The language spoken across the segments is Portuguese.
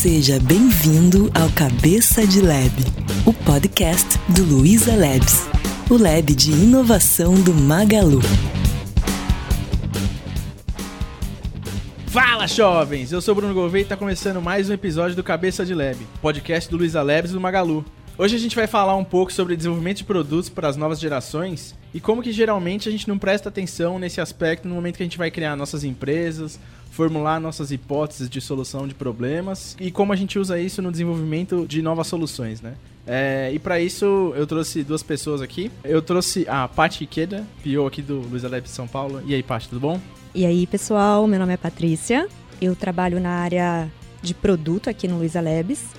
Seja bem-vindo ao Cabeça de Lab, o podcast do Luiza Labs, o lab de inovação do Magalu. Fala, jovens! Eu sou Bruno Gouveia e está começando mais um episódio do Cabeça de Lab, podcast do Luiza Labs e do Magalu. Hoje a gente vai falar um pouco sobre desenvolvimento de produtos para as novas gerações e como que geralmente a gente não presta atenção nesse aspecto no momento que a gente vai criar nossas empresas, formular nossas hipóteses de solução de problemas e como a gente usa isso no desenvolvimento de novas soluções, né? É, e para isso eu trouxe duas pessoas aqui. Eu trouxe a Paty Ikeda, PO aqui do Luiza Labs São Paulo. E aí, Paty, tudo bom? E aí, pessoal, meu nome é Patrícia. Eu trabalho na área de produto aqui no Luiza Labs.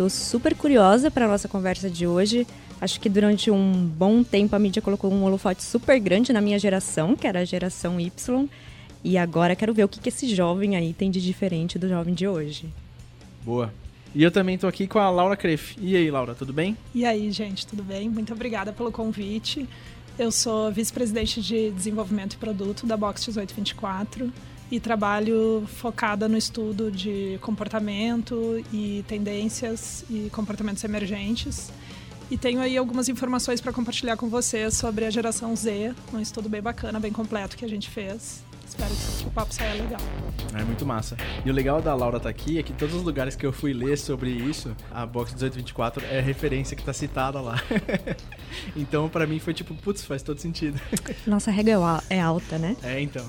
Estou super curiosa para a nossa conversa de hoje. Acho que durante um bom tempo a mídia colocou um holofote super grande na minha geração, que era a geração Y. E agora quero ver o que, que esse jovem aí tem de diferente do jovem de hoje. Boa. E eu também estou aqui com a Laura Creff. E aí, Laura, tudo bem? E aí, gente, tudo bem? Muito obrigada pelo convite. Eu sou vice-presidente de desenvolvimento e produto da Box 1824 e trabalho focada no estudo de comportamento e tendências e comportamentos emergentes. E tenho aí algumas informações para compartilhar com vocês sobre a geração Z, um estudo bem bacana, bem completo que a gente fez. Espero que o papo saia legal. É muito massa. E o legal da Laura estar tá aqui é que todos os lugares que eu fui ler sobre isso, a Box 1824 é referência que está citada lá. então, para mim foi tipo, putz, faz todo sentido. Nossa regra é alta, né? É, então.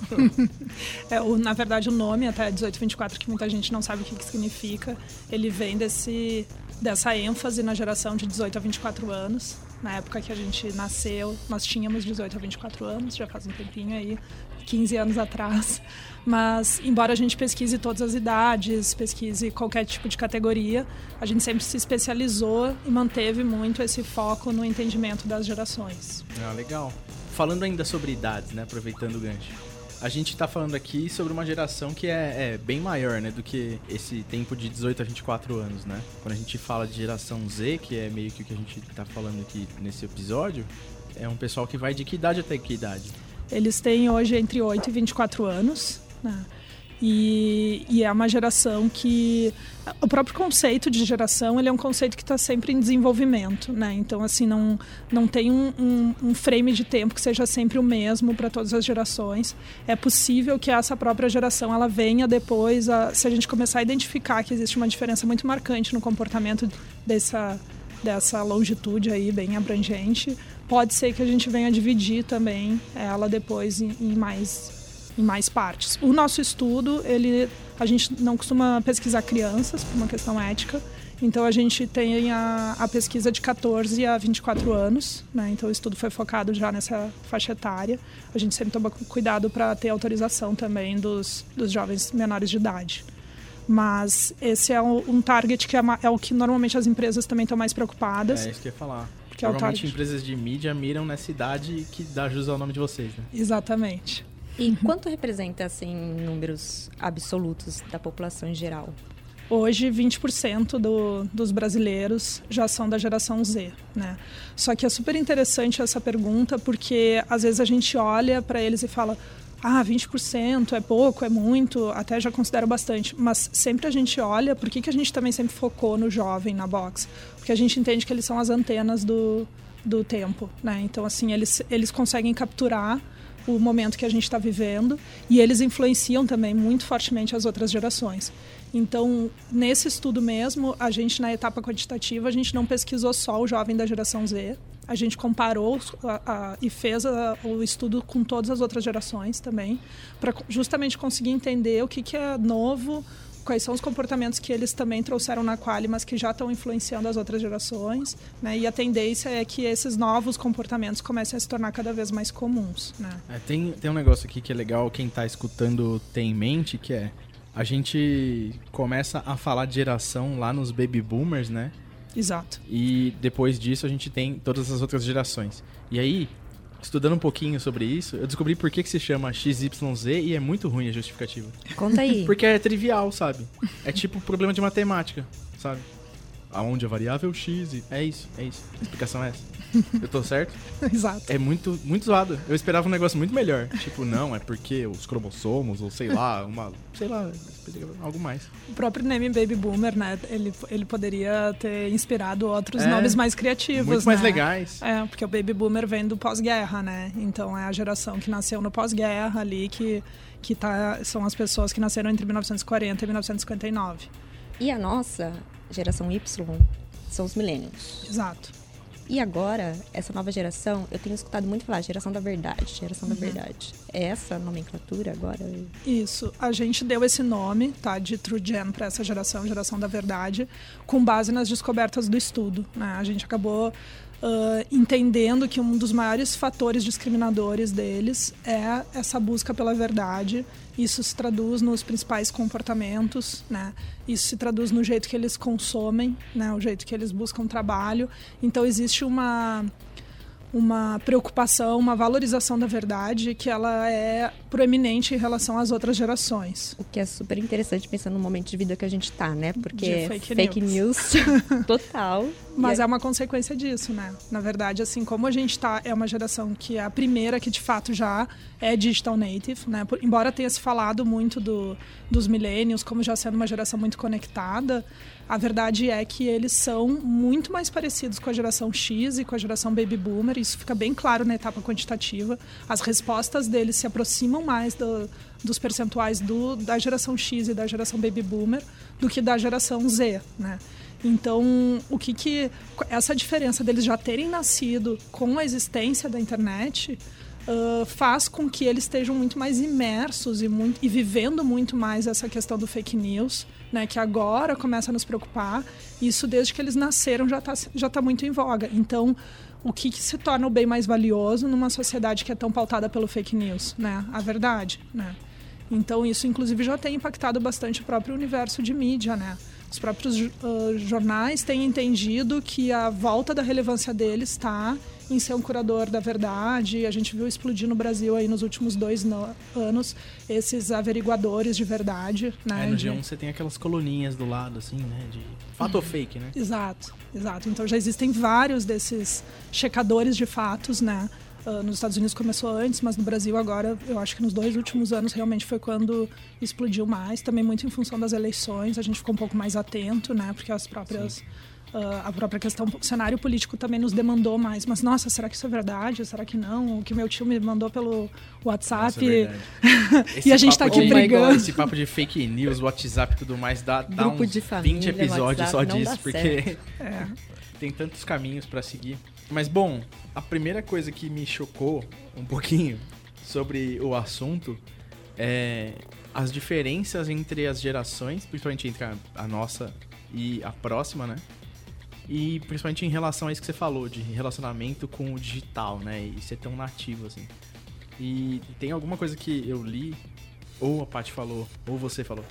é, o, na verdade, o nome até 1824, que muita gente não sabe o que, que significa, ele vem desse dessa ênfase na geração de 18 a 24 anos. Na época que a gente nasceu, nós tínhamos 18 a 24 anos, já faz um tempinho aí, 15 anos atrás. Mas, embora a gente pesquise todas as idades, pesquise qualquer tipo de categoria, a gente sempre se especializou e manteve muito esse foco no entendimento das gerações. Ah, legal. Falando ainda sobre idades, né, aproveitando o gancho a gente está falando aqui sobre uma geração que é, é, bem maior, né, do que esse tempo de 18 a 24 anos, né? Quando a gente fala de geração Z, que é meio que o que a gente está falando aqui nesse episódio, é um pessoal que vai de que idade até que idade? Eles têm hoje entre 8 e 24 anos, né? E, e, é uma geração que o próprio conceito de geração ele é um conceito que está sempre em desenvolvimento, né? Então assim não não tem um, um, um frame de tempo que seja sempre o mesmo para todas as gerações. É possível que essa própria geração ela venha depois, a, se a gente começar a identificar que existe uma diferença muito marcante no comportamento dessa dessa longitude aí bem abrangente, pode ser que a gente venha dividir também ela depois em, em mais em mais partes. O nosso estudo, ele, a gente não costuma pesquisar crianças por uma questão ética, então a gente tem a, a pesquisa de 14 a 24 anos, né? então o estudo foi focado já nessa faixa etária. A gente sempre toma cuidado para ter autorização também dos, dos jovens menores de idade. Mas esse é um target que é, é o que normalmente as empresas também estão mais preocupadas. É isso que eu ia falar. Porque Normalmente é empresas de mídia miram nessa idade que dá jus ao nome de vocês, né? Exatamente. E quanto representa, assim, números absolutos da população em geral? Hoje, 20% do, dos brasileiros já são da geração Z, né? Só que é super interessante essa pergunta, porque às vezes a gente olha para eles e fala ah, 20% é pouco, é muito, até já considero bastante. Mas sempre a gente olha, por que, que a gente também sempre focou no jovem na box? Porque a gente entende que eles são as antenas do, do tempo, né? Então, assim, eles, eles conseguem capturar o momento que a gente está vivendo e eles influenciam também muito fortemente as outras gerações. Então, nesse estudo mesmo, a gente na etapa quantitativa, a gente não pesquisou só o jovem da geração Z, a gente comparou a, a, e fez a, o estudo com todas as outras gerações também, para justamente conseguir entender o que, que é novo, quais são os comportamentos que eles também trouxeram na Quali, mas que já estão influenciando as outras gerações, né? E a tendência é que esses novos comportamentos comecem a se tornar cada vez mais comuns, né? É, tem, tem um negócio aqui que é legal quem está escutando ter em mente, que é a gente começa a falar de geração lá nos baby boomers, né? Exato. E depois disso a gente tem todas as outras gerações. E aí, estudando um pouquinho sobre isso, eu descobri por que, que se chama XYZ e é muito ruim a justificativa. Conta aí. Porque é trivial, sabe? É tipo problema de matemática, sabe? Aonde a variável X. E... É isso, é isso. A explicação é essa. Eu tô certo? Exato. É muito, muito zoado. Eu esperava um negócio muito melhor. Tipo, não, é porque os cromossomos, ou sei lá, uma. Sei lá, algo mais. O próprio name Baby Boomer, né? Ele, ele poderia ter inspirado outros É, nomes mais criativos. Muito mais né? legais. É, porque o Baby Boomer vem do pós-guerra, né? Então é a geração que nasceu no pós-guerra ali, que, que tá, são as pessoas que nasceram entre 1940 e 1959. E a nossa geração Y são os millennials. Exato. E agora, essa nova geração, eu tenho escutado muito falar geração da verdade, geração da verdade. É essa a nomenclatura agora? Isso. A gente deu esse nome, tá, de True Gen para essa geração, geração da verdade, com base nas descobertas do estudo. Né? A gente acabou ah, entendendo que um dos maiores fatores discriminadores deles é essa busca pela verdade. Isso se traduz nos principais comportamentos, né? Isso se traduz no jeito que eles consomem, né? O jeito que eles buscam trabalho. Então existe uma uma preocupação, uma valorização da verdade que ela é proeminente em relação às outras gerações. O que é super interessante pensando no momento de vida que a gente tá, né? Porque De fake news, total. Mas E é uma consequência disso, né? Na verdade, assim, como a gente tá, é uma geração que é a primeira que de fato já é digital native, né? Por- embora tenha se falado muito do, dos millennials como já sendo uma geração muito conectada, a verdade é que eles são muito mais parecidos com a geração X e com a geração baby boomer. Isso fica bem claro na etapa quantitativa. As respostas deles se aproximam mais do- dos percentuais do, da geração X e da geração baby boomer do que da geração Z, né? Então, o que que essa diferença deles já terem nascido com a existência da internet ah, faz com que eles estejam muito mais imersos e, muito, e vivendo muito mais essa questão do fake news, né, que agora começa a nos preocupar. Isso desde que eles nasceram já está já tá muito em voga. Então, o que, que se torna o bem mais valioso numa sociedade que é tão pautada pelo fake news, né? A verdade, né? Então isso inclusive já tem impactado bastante o próprio universo de mídia, né? Os próprios ah, jornais têm entendido que a volta da relevância deles está em ser um curador da verdade. A gente viu explodir no Brasil aí nos últimos dois no- anos esses averiguadores de verdade, né? É, no De- G1 você tem aquelas coluninhas do lado, assim, né? De fato ou fake, né? Exato, exato. Então já existem vários desses checadores de fatos, né? Ah, nos Estados Unidos começou antes, mas no Brasil agora, eu acho que nos dois últimos anos realmente foi quando explodiu mais. Também muito em função das eleições, a gente ficou um pouco mais atento, né? Porque as próprias ah, a própria questão, o cenário político também nos demandou mais. Mas nossa, será que isso é verdade? Será que não? O que meu tio me mandou pelo WhatsApp? Nossa, é verdade. E a gente papo tá aqui de- brigando. Esse papo de fake news, WhatsApp e tudo mais, dá, dá Grupo uns de família, 20 episódios só WhatsApp, não disso, porque É. tem tantos caminhos pra seguir. Mas bom, a primeira coisa que me chocou um pouquinho sobre o assunto é as diferenças entre as gerações, principalmente entre a, a nossa e a próxima, né? E principalmente em relação a isso que você falou, de relacionamento com o digital, né? E ser tão nativo, assim. E tem alguma coisa que eu li, ou a Paty falou, ou você falou,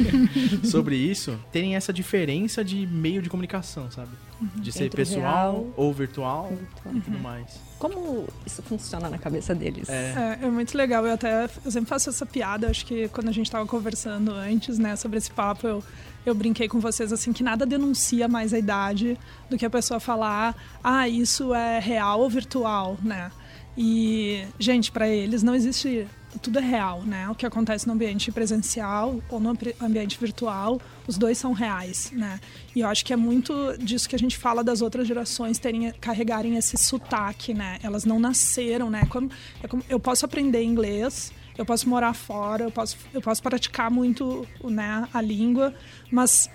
sobre isso, terem essa diferença de meio de comunicação, sabe? De ser Entre pessoal real ou virtual Virtual. e tudo mais. Como isso funciona na cabeça deles? É. É, é muito legal. Eu até eu sempre faço essa piada. Acho que quando a gente estava conversando antes, né, sobre esse papo, eu, eu brinquei com vocês assim que nada denuncia mais a idade do que a pessoa falar, ah, isso é real ou virtual, né? E gente, para eles não existe tudo é real, né? O que acontece no ambiente presencial ou no ambi- ambiente virtual, os dois são reais, né? E eu acho que é muito disso que a gente fala das outras gerações terem carregarem esse sotaque, né? Elas não nasceram, né? Como, é como- eu posso aprender inglês, eu posso morar fora, eu posso, eu posso praticar muito né, a língua, mas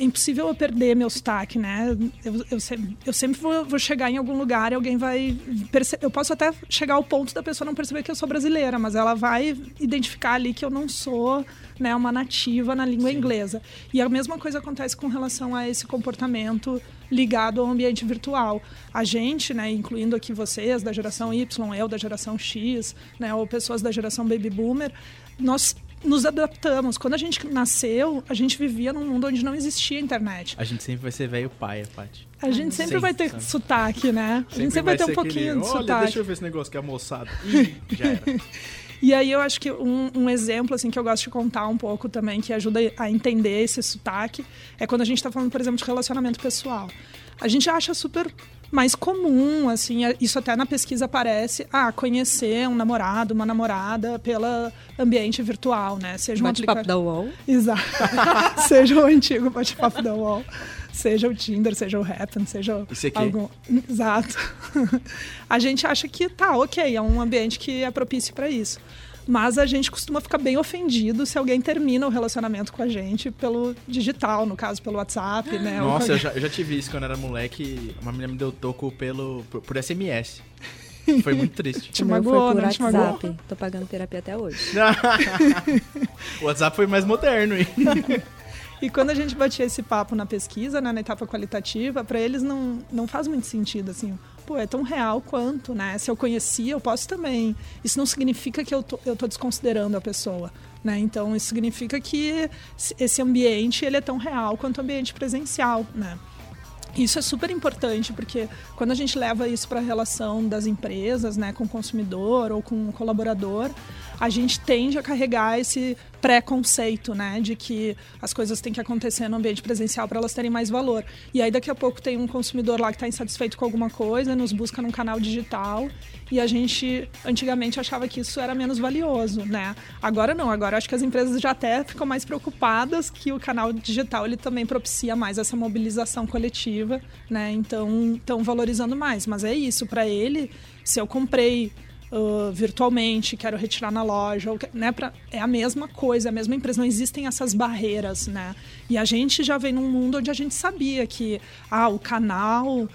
é impossível eu perder meu sotaque, né? Eu, eu, sempre, eu sempre vou, vou chegar em algum lugar e alguém vai perceber. Eu posso até chegar ao ponto da pessoa não perceber que eu sou brasileira, mas ela vai identificar ali que eu não sou né, uma nativa na língua inglesa. E a mesma coisa acontece com relação a esse comportamento ligado ao ambiente virtual. A gente, né, incluindo aqui vocês da geração Y, eu da geração X, né, ou pessoas da geração Baby Boomer, nós nos adaptamos. Quando a gente nasceu, a gente vivia num mundo onde não existia internet. A gente sempre vai ser velho paia, Paty. A gente sempre Sempre, vai ter sabe? sotaque, né? A gente sempre vai ter um pouquinho aquele, de Olha, sotaque. deixa eu ver esse negócio que é moçada. Ih, já era. E aí eu acho que um, um, exemplo assim que eu gosto de contar um pouco também, que ajuda a entender esse sotaque, é quando a gente está falando, por exemplo, de relacionamento pessoal. A gente acha super mais comum, assim, isso até na pesquisa aparece, ah, conhecer um namorado, uma namorada pelo ambiente virtual, né? Seja um bate-papo da UOL. Exato. seja o antigo bate-papo da UOL. Seja o Tinder, seja o Happen, seja Isso aqui. algum. Exato. a gente acha que tá, ok, é um ambiente que é propício para isso. Mas a gente costuma ficar bem ofendido se alguém termina o relacionamento com a gente pelo digital, no caso, pelo WhatsApp, né? Nossa, eu já, eu já tive isso quando era moleque. Uma menina me deu toco pelo, por, por SMS. Foi muito triste. Te magoou, foi por WhatsApp. Magoou? Tô pagando terapia até hoje. o WhatsApp foi mais moderno, hein? E quando a gente batia esse papo na pesquisa, né, na etapa qualitativa, para eles não, não faz muito sentido, assim, pô, é tão real quanto, né? Se eu conhecia, eu posso também. Isso não significa que eu tô, eu tô desconsiderando a pessoa, né? Então, isso significa que esse ambiente, ele é tão real quanto o ambiente presencial, né? Isso é super importante porque quando a gente leva isso para a relação das empresas, né, com o consumidor ou com o colaborador, a gente tende a carregar esse preconceito, né, de que as coisas têm que acontecer no ambiente presencial para elas terem mais valor. E aí daqui a pouco tem um consumidor lá que está insatisfeito com alguma coisa, nos busca num canal digital e a gente antigamente achava que isso era menos valioso, né? Agora não, agora acho que as empresas já até ficam mais preocupadas que o canal digital ele também propicia mais essa mobilização coletiva, né? Então, estão valorizando mais, mas é isso para ele, se eu comprei uh, virtualmente, quero retirar na loja, né, pra, é a mesma coisa, é a mesma empresa, não existem essas barreiras, né? E a gente já vem num mundo onde a gente sabia que ah, o canal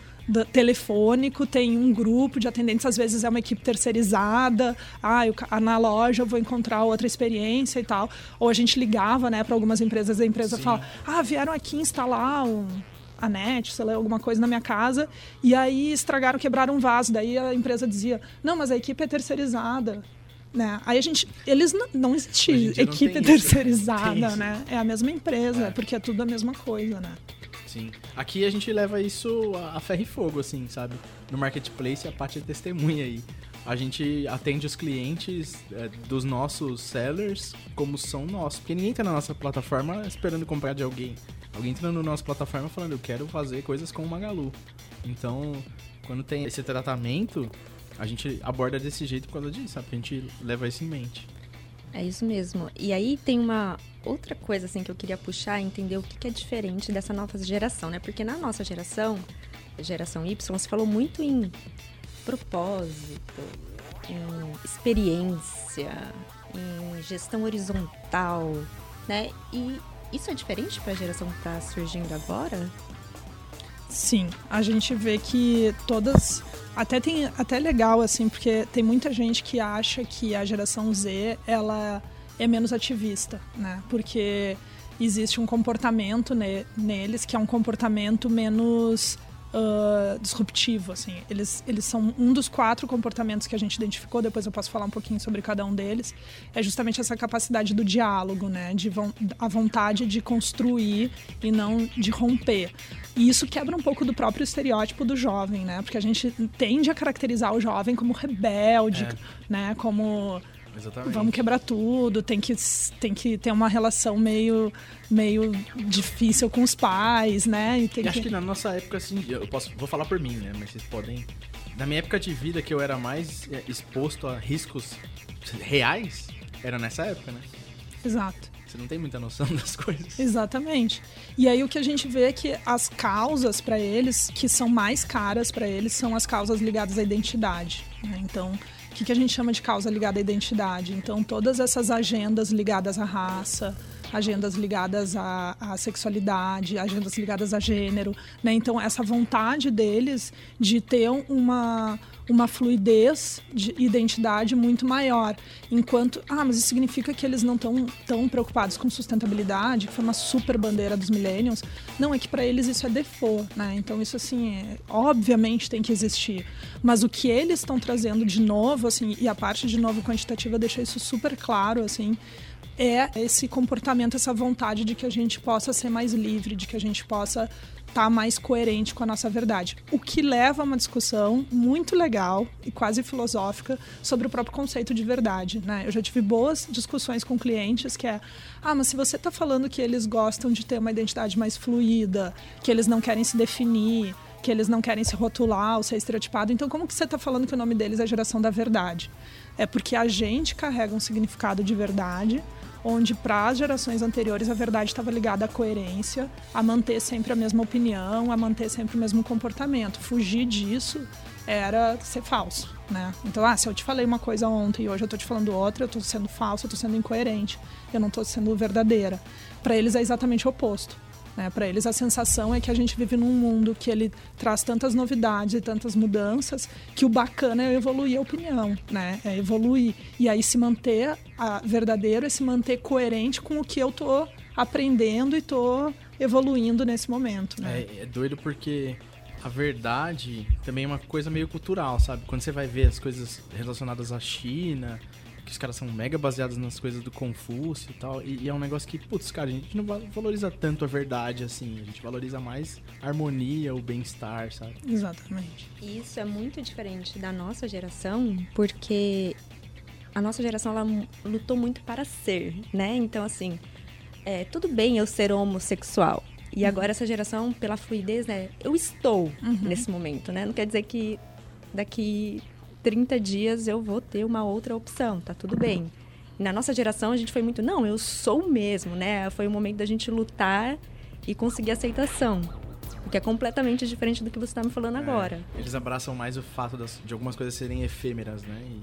telefônico tem um grupo de atendentes, às vezes é uma equipe terceirizada, ah, eu, na loja eu vou encontrar outra experiência e tal. Ou a gente ligava né, para algumas empresas, a empresa Sim. fala, ah, vieram aqui instalar um, a net, sei lá, alguma coisa na minha casa, e aí estragaram, quebraram um vaso. Daí a empresa dizia: não, mas a equipe é terceirizada. Né? Aí a gente. Eles não, não existem equipe terceirizada, né? É a mesma empresa, é. porque é tudo a mesma coisa, né? Sim. Aqui a gente leva isso a ferro e fogo, assim, sabe? No marketplace a parte de testemunha aí. A gente atende os clientes é, dos nossos sellers como são nossos. Porque ninguém tá na nossa plataforma esperando comprar de alguém. Alguém entra na nossa plataforma falando, eu quero fazer coisas com o Magalu. Então, quando tem esse tratamento, a gente aborda desse jeito por causa disso, sabe? A gente leva isso em mente. É isso mesmo. E aí tem uma outra coisa assim que eu queria puxar, entender o que, é diferente dessa nova geração, né? Porque na nossa geração, geração Y, se falou muito em propósito, em experiência, em gestão horizontal, né? E isso é diferente para a geração que está surgindo agora? Sim, a gente vê que todas até tem até legal assim, porque tem muita gente que acha que a geração Z ela é menos ativista, né? Porque existe um comportamento ne neles que é um comportamento menos uh, disruptivo, assim. Eles, eles são um dos quatro comportamentos que a gente identificou, depois eu posso falar um pouquinho sobre cada um deles, é justamente essa capacidade do diálogo, né? De a vontade de construir e não de romper. E isso quebra um pouco do próprio estereótipo do jovem, né? Porque a gente tende a caracterizar o jovem como rebelde, é. né? Como Exatamente. Vamos quebrar tudo, tem que, tem que ter uma relação meio, meio difícil com os pais, né? E, e acho que... que... na nossa época, assim, eu posso, vou falar por mim, né? Mas vocês podem. Na minha época de vida, que eu era mais é, exposto a riscos reais, era nessa época, né? Exato. Você não tem muita noção das coisas. Exatamente. E aí o que a gente vê é que as causas para eles, que são mais caras para eles, são as causas ligadas à identidade. Né? Então, o que, que a gente chama de causa ligada à identidade. Então, todas essas agendas ligadas à raça, agendas ligadas à, à, sexualidade, agendas ligadas a gênero, né? Então essa vontade deles de ter uma uma fluidez de identidade muito maior, enquanto ah, mas isso significa que eles não estão tão preocupados com sustentabilidade, que foi uma super bandeira dos millennials. Não é que para eles isso é default, né? Então isso assim, é, obviamente tem que existir, mas o que eles estão trazendo de novo assim, e a parte de novo quantitativa deixa isso super claro assim, é esse comportamento, essa vontade de que a gente possa ser mais livre, de que a gente possa estar tá mais coerente com a nossa verdade. O que leva a uma discussão muito legal e quase filosófica sobre o próprio conceito de verdade. Né? Eu já tive boas discussões com clientes que é, ah, mas se você está falando que eles gostam de ter uma identidade mais fluida, que eles não querem se definir, que eles não querem se rotular ou ser estereotipado, então como que você está falando que o nome deles é geração da verdade? É porque a gente carrega um significado de verdade onde para as gerações anteriores a verdade estava ligada à coerência, a manter sempre a mesma opinião, a manter sempre o mesmo comportamento. Fugir disso era ser falso, né? Então, ah, se eu te falei uma coisa ontem e hoje eu estou te falando outra, eu estou sendo falso, eu estou sendo incoerente, eu não estou sendo verdadeira. Para eles é exatamente o oposto. Né? Para eles, a sensação é que a gente vive num mundo que ele traz tantas novidades e tantas mudanças que o bacana é evoluir a opinião, né? é evoluir. E aí se manter a, verdadeiro é se manter coerente com o que eu tô aprendendo e tô evoluindo nesse momento. Né? É, é doido porque a verdade também é uma coisa meio cultural, sabe? Quando você vai ver as coisas relacionadas à China, que os caras são mega baseados nas coisas do Confúcio e tal. E, e, é um negócio que, putz, cara, a gente não valoriza tanto a verdade assim. A gente valoriza mais a harmonia, o bem-estar, sabe? Exatamente. Isso é muito diferente da nossa geração, porque a nossa geração ela lutou muito para ser, né? Então, assim, é, tudo bem eu ser homossexual. E uhum. agora essa geração, pela fluidez, né? Eu estou uhum. nesse momento, né? Não quer dizer que daqui 30 dias eu vou ter uma outra opção, tá tudo bem. Na nossa geração a gente foi muito, não, eu sou mesmo, né? Foi o momento da gente lutar e conseguir aceitação. O que é completamente diferente do que você está me falando é, agora. Eles abraçam mais o fato das, de algumas coisas serem efêmeras, né? E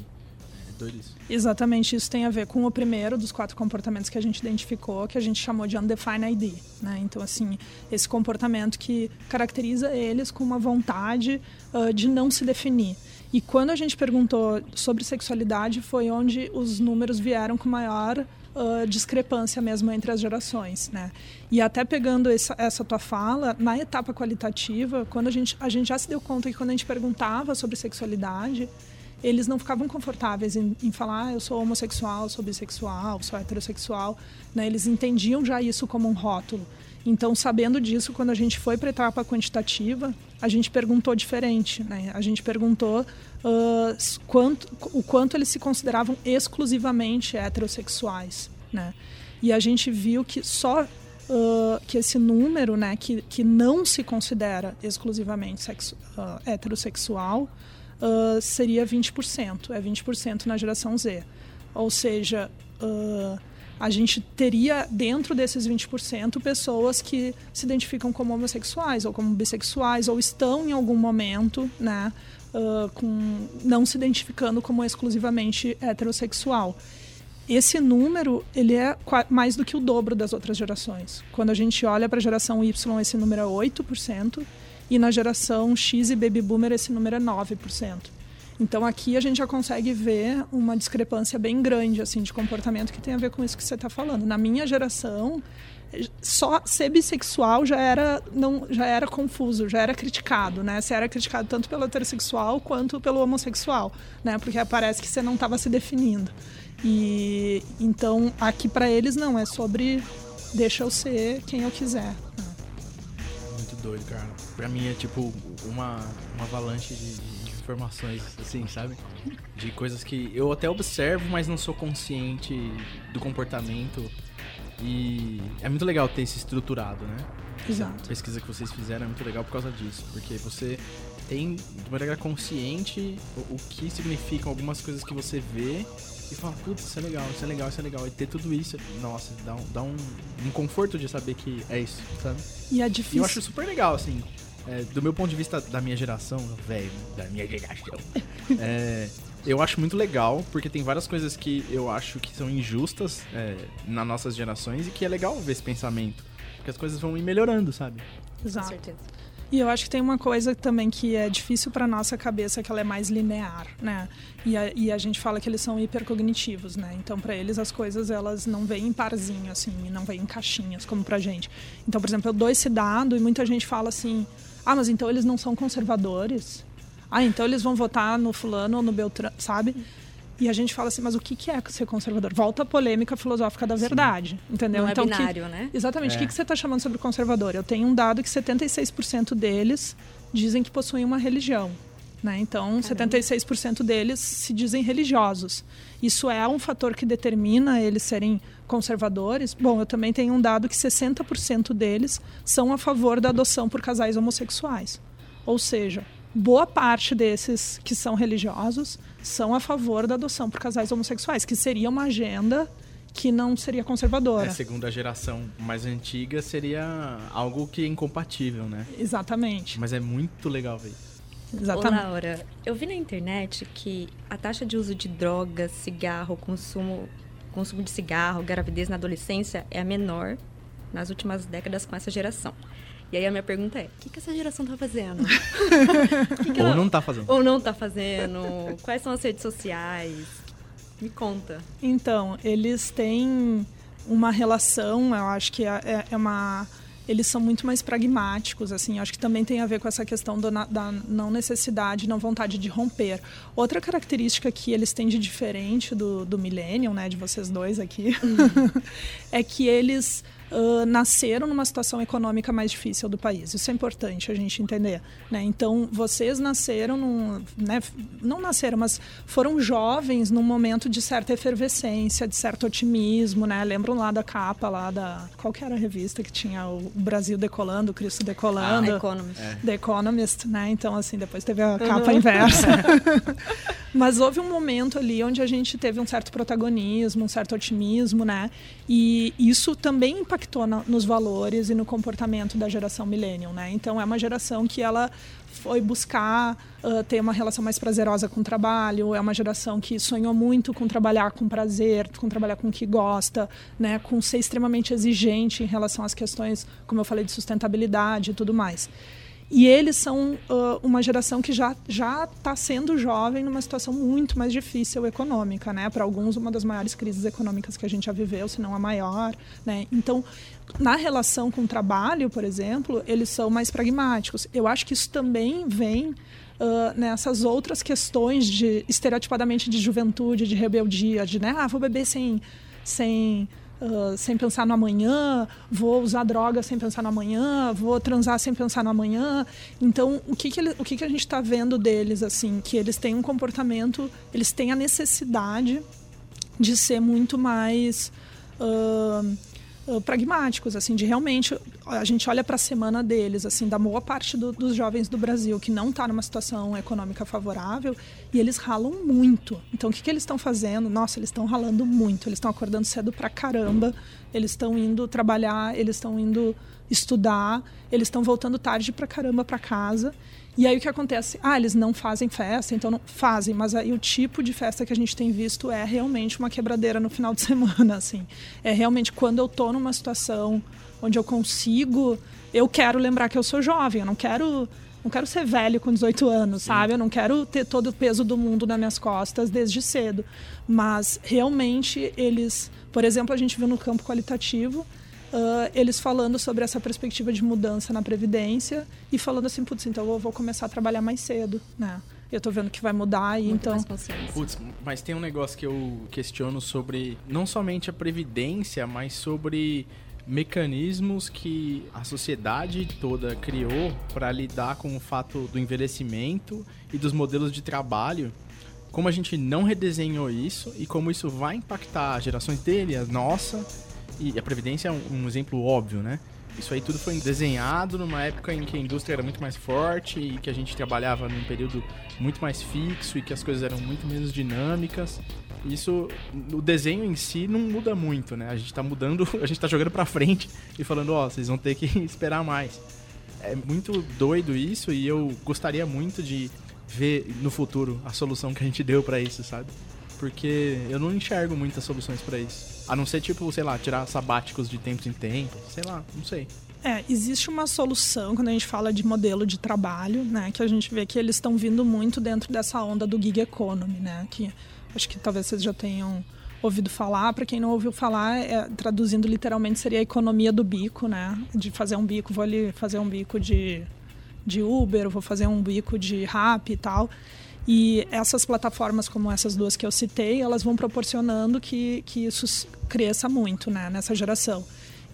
é doido isso. Exatamente, isso tem a ver com o primeiro dos quatro comportamentos que a gente identificou, que a gente chamou de undefined ID, né? Então, assim, esse comportamento que caracteriza eles com uma vontade uh, de não se definir. E quando a gente perguntou sobre sexualidade, foi onde os números vieram com maior uh, discrepância mesmo entre as gerações, né? E até pegando essa, essa, tua fala, na etapa qualitativa, quando a gente, a gente já se deu conta que quando a gente perguntava sobre sexualidade, eles não ficavam confortáveis em, em falar ah, eu sou homossexual, sou bissexual, sou heterossexual, né? Eles entendiam já isso como um rótulo. Então, sabendo disso, quando a gente foi para a etapa quantitativa, a gente perguntou diferente. Né? A gente perguntou uh, quanto, o quanto eles se consideravam exclusivamente heterossexuais. Né? E a gente viu que só uh, que esse número, né, que, que não se considera exclusivamente sexo, uh, heterossexual, seria 20%. É 20% na geração Z. Ou seja, a gente teria dentro desses 20% pessoas que se identificam como homossexuais ou como bissexuais ou estão em algum momento, né, uh, com, não se identificando como exclusivamente heterossexual. Esse número ele é mais do que o dobro das outras gerações. Quando a gente olha para a geração Y, esse número é 8%, e na geração X e Baby Boomer esse número é 9%. Então aqui a gente já consegue ver uma discrepância bem grande assim de comportamento que tem a ver com isso que você está falando. Na minha geração, só ser bissexual já era não já era confuso, já era criticado, né? Você era criticado tanto pelo heterossexual quanto pelo homossexual, né? Porque parece que você não estava se definindo. E então aqui para eles não é sobre deixa eu ser quem eu quiser. Muito doido, cara. Para mim é tipo uma uma avalanche de informações, assim, sabe? De coisas que eu até observo, mas não sou consciente do comportamento. E é muito legal ter esse estruturado, né? Exato. A pesquisa que vocês fizeram é muito legal por causa disso, porque você tem de maneira consciente o, o que significam algumas coisas que você vê e fala, putz, isso é legal, isso é legal, isso é legal. E ter tudo isso, nossa, dá um, dá um, um conforto de saber que é isso, sabe? E é difícil. E eu acho super legal, assim. É, do meu ponto de vista da minha geração, velho, da minha geração, é, eu acho muito legal, porque tem várias coisas que eu acho que são injustas é, nas nossas gerações e que é legal ver esse pensamento. Porque as coisas vão ir melhorando, sabe? Exato. Com certeza. E eu acho que tem uma coisa também que é difícil para nossa cabeça, que ela é mais linear, né? E a, e a gente fala que eles são hipercognitivos, né? Então, para eles, as coisas elas não vêm em parzinho, assim, não vêm em caixinhas, como pra gente. Então, por exemplo, eu dou esse dado e muita gente fala assim: ah, mas então eles não são conservadores? Ah, então eles vão votar no fulano ou no Beltrano, sabe? E a gente fala assim, mas o que é ser conservador? Volta à polêmica filosófica da verdade, entendeu? Não então, é binário, que, né? Exatamente. É. O que, que você está chamando sobre conservador? Eu tenho um dado que 76% deles dizem que possuem uma religião. Né? Então, 76% deles se dizem religiosos. Isso é um fator que determina eles serem conservadores? Bom, eu também tenho um dado que 60% deles são a favor da adoção por casais homossexuais. Ou seja, boa parte desses que são religiosos são a favor da adoção por casais homossexuais, que seria uma agenda que não seria conservadora. É, segundo a geração mais antiga, seria algo que é incompatível, né? Exatamente. Mas é muito legal ver isso. Ô, Exatamente. Laura, eu vi na internet que a taxa de uso de drogas, cigarro, consumo, consumo de cigarro, gravidez na adolescência é a menor nas últimas décadas com essa geração. E aí a minha pergunta é, o que, que essa geração tá fazendo? Que que Ou ela- não tá fazendo. Ou não tá fazendo? Quais são as redes sociais? Me conta. Então, eles têm uma relação, eu acho que é, é- é uma. Eles são muito mais pragmáticos, assim. Acho que também tem a ver com essa questão do da não necessidade, não vontade de romper. Outra característica que eles têm de diferente do, do Millennium, né, de vocês dois aqui, é que eles ah, nasceram numa situação econômica mais difícil do país. Isso é importante a gente entender. Né? Então, vocês nasceram, num, né, não nasceram, mas foram jovens num momento de certa efervescência, de certo otimismo. Né? Lembram lá da capa lá da. Qual que era a revista que tinha o Brasil decolando, o Cristo decolando? Ah, Economist. The Economist, né? Então, assim, depois teve a capa inversa. Mas houve um momento ali onde a gente teve um certo protagonismo, um certo otimismo, né? E isso também impactou na- nos valores e no comportamento da geração millennial, né? Então, é uma geração que ela foi buscar ah, ter uma relação mais prazerosa com o trabalho, é uma geração que sonhou muito com trabalhar com prazer, com trabalhar com o que gosta, né? Com ser extremamente exigente em relação às questões, como eu falei, de sustentabilidade e tudo mais. E eles são ah, uma geração que já já está sendo jovem numa situação muito mais difícil econômica, né? Para alguns uma das maiores crises econômicas que a gente já viveu, se não a maior, né? Então, na relação com o trabalho, por exemplo, eles são mais pragmáticos. Eu acho que isso também vem ah, nessas outras questões de estereotipadamente de juventude, de rebeldia, de né, ah, vou beber sem sem ah, sem pensar no amanhã, vou usar droga sem pensar no amanhã, vou transar sem pensar no amanhã. Então, o que, que, ele- o que, que a gente está vendo deles, assim? Que eles têm um comportamento, eles têm a necessidade de ser muito mais ah, pragmáticos, assim, de realmente a gente olha para a semana deles, assim, da boa parte do- dos jovens do Brasil que não está numa situação econômica favorável e eles ralam muito. Então, o que, que eles estão fazendo? Nossa, eles estão ralando muito. Eles estão acordando cedo pra caramba. Eles estão indo trabalhar. Eles estão indo estudar. Eles estão voltando tarde pra caramba para casa. E aí o que acontece? Ah, eles não fazem festa, então não fazem, mas aí o tipo de festa que a gente tem visto é realmente uma quebradeira no final de semana, assim. É realmente quando eu tô numa situação onde eu consigo, eu quero lembrar que eu sou jovem, eu não quero não quero ser velho com 18 anos, sabe? Eu não quero ter todo o peso do mundo nas minhas costas desde cedo. Mas realmente eles, por exemplo, a gente viu no campo qualitativo, ah, eles falando sobre essa perspectiva de mudança na Previdência e falando assim, putz, então eu vou começar a trabalhar mais cedo, né? Eu tô vendo que vai mudar e Muito então... Putz, mas tem um negócio que eu questiono sobre não somente a previdência, mas sobre mecanismos que a sociedade toda criou para lidar com o fato do envelhecimento e dos modelos de trabalho. Como a gente não redesenhou isso e como isso vai impactar as gerações dele, a nossa. E a previdência é um, um exemplo óbvio, né? Isso aí tudo foi desenhado numa época em que a indústria era muito mais forte e que a gente trabalhava num período muito mais fixo e que as coisas eram muito menos dinâmicas. Isso, o desenho em si não muda muito, né? A gente tá mudando, a gente tá jogando pra frente e falando, ó, vocês vão ter que esperar mais. É muito doido isso e eu gostaria muito de ver no futuro a solução que a gente deu pra isso, sabe? Porque eu não enxergo muitas soluções pra isso. A não ser, tipo, sei lá, tirar sabáticos de tempos em tempos. Sei lá, não sei. É, existe uma solução quando a gente fala de modelo de trabalho, né? Que a gente vê que eles estão vindo muito dentro dessa onda do gig economy, né? Que acho que talvez vocês já tenham ouvido falar. Para quem não ouviu falar, é, traduzindo literalmente seria a economia do bico, né? De fazer um bico, vou ali fazer um bico de, de Uber, vou fazer um bico de Rap e tal. E essas plataformas, como essas duas que eu citei, elas vão proporcionando que, que isso cresça muito né, nessa geração.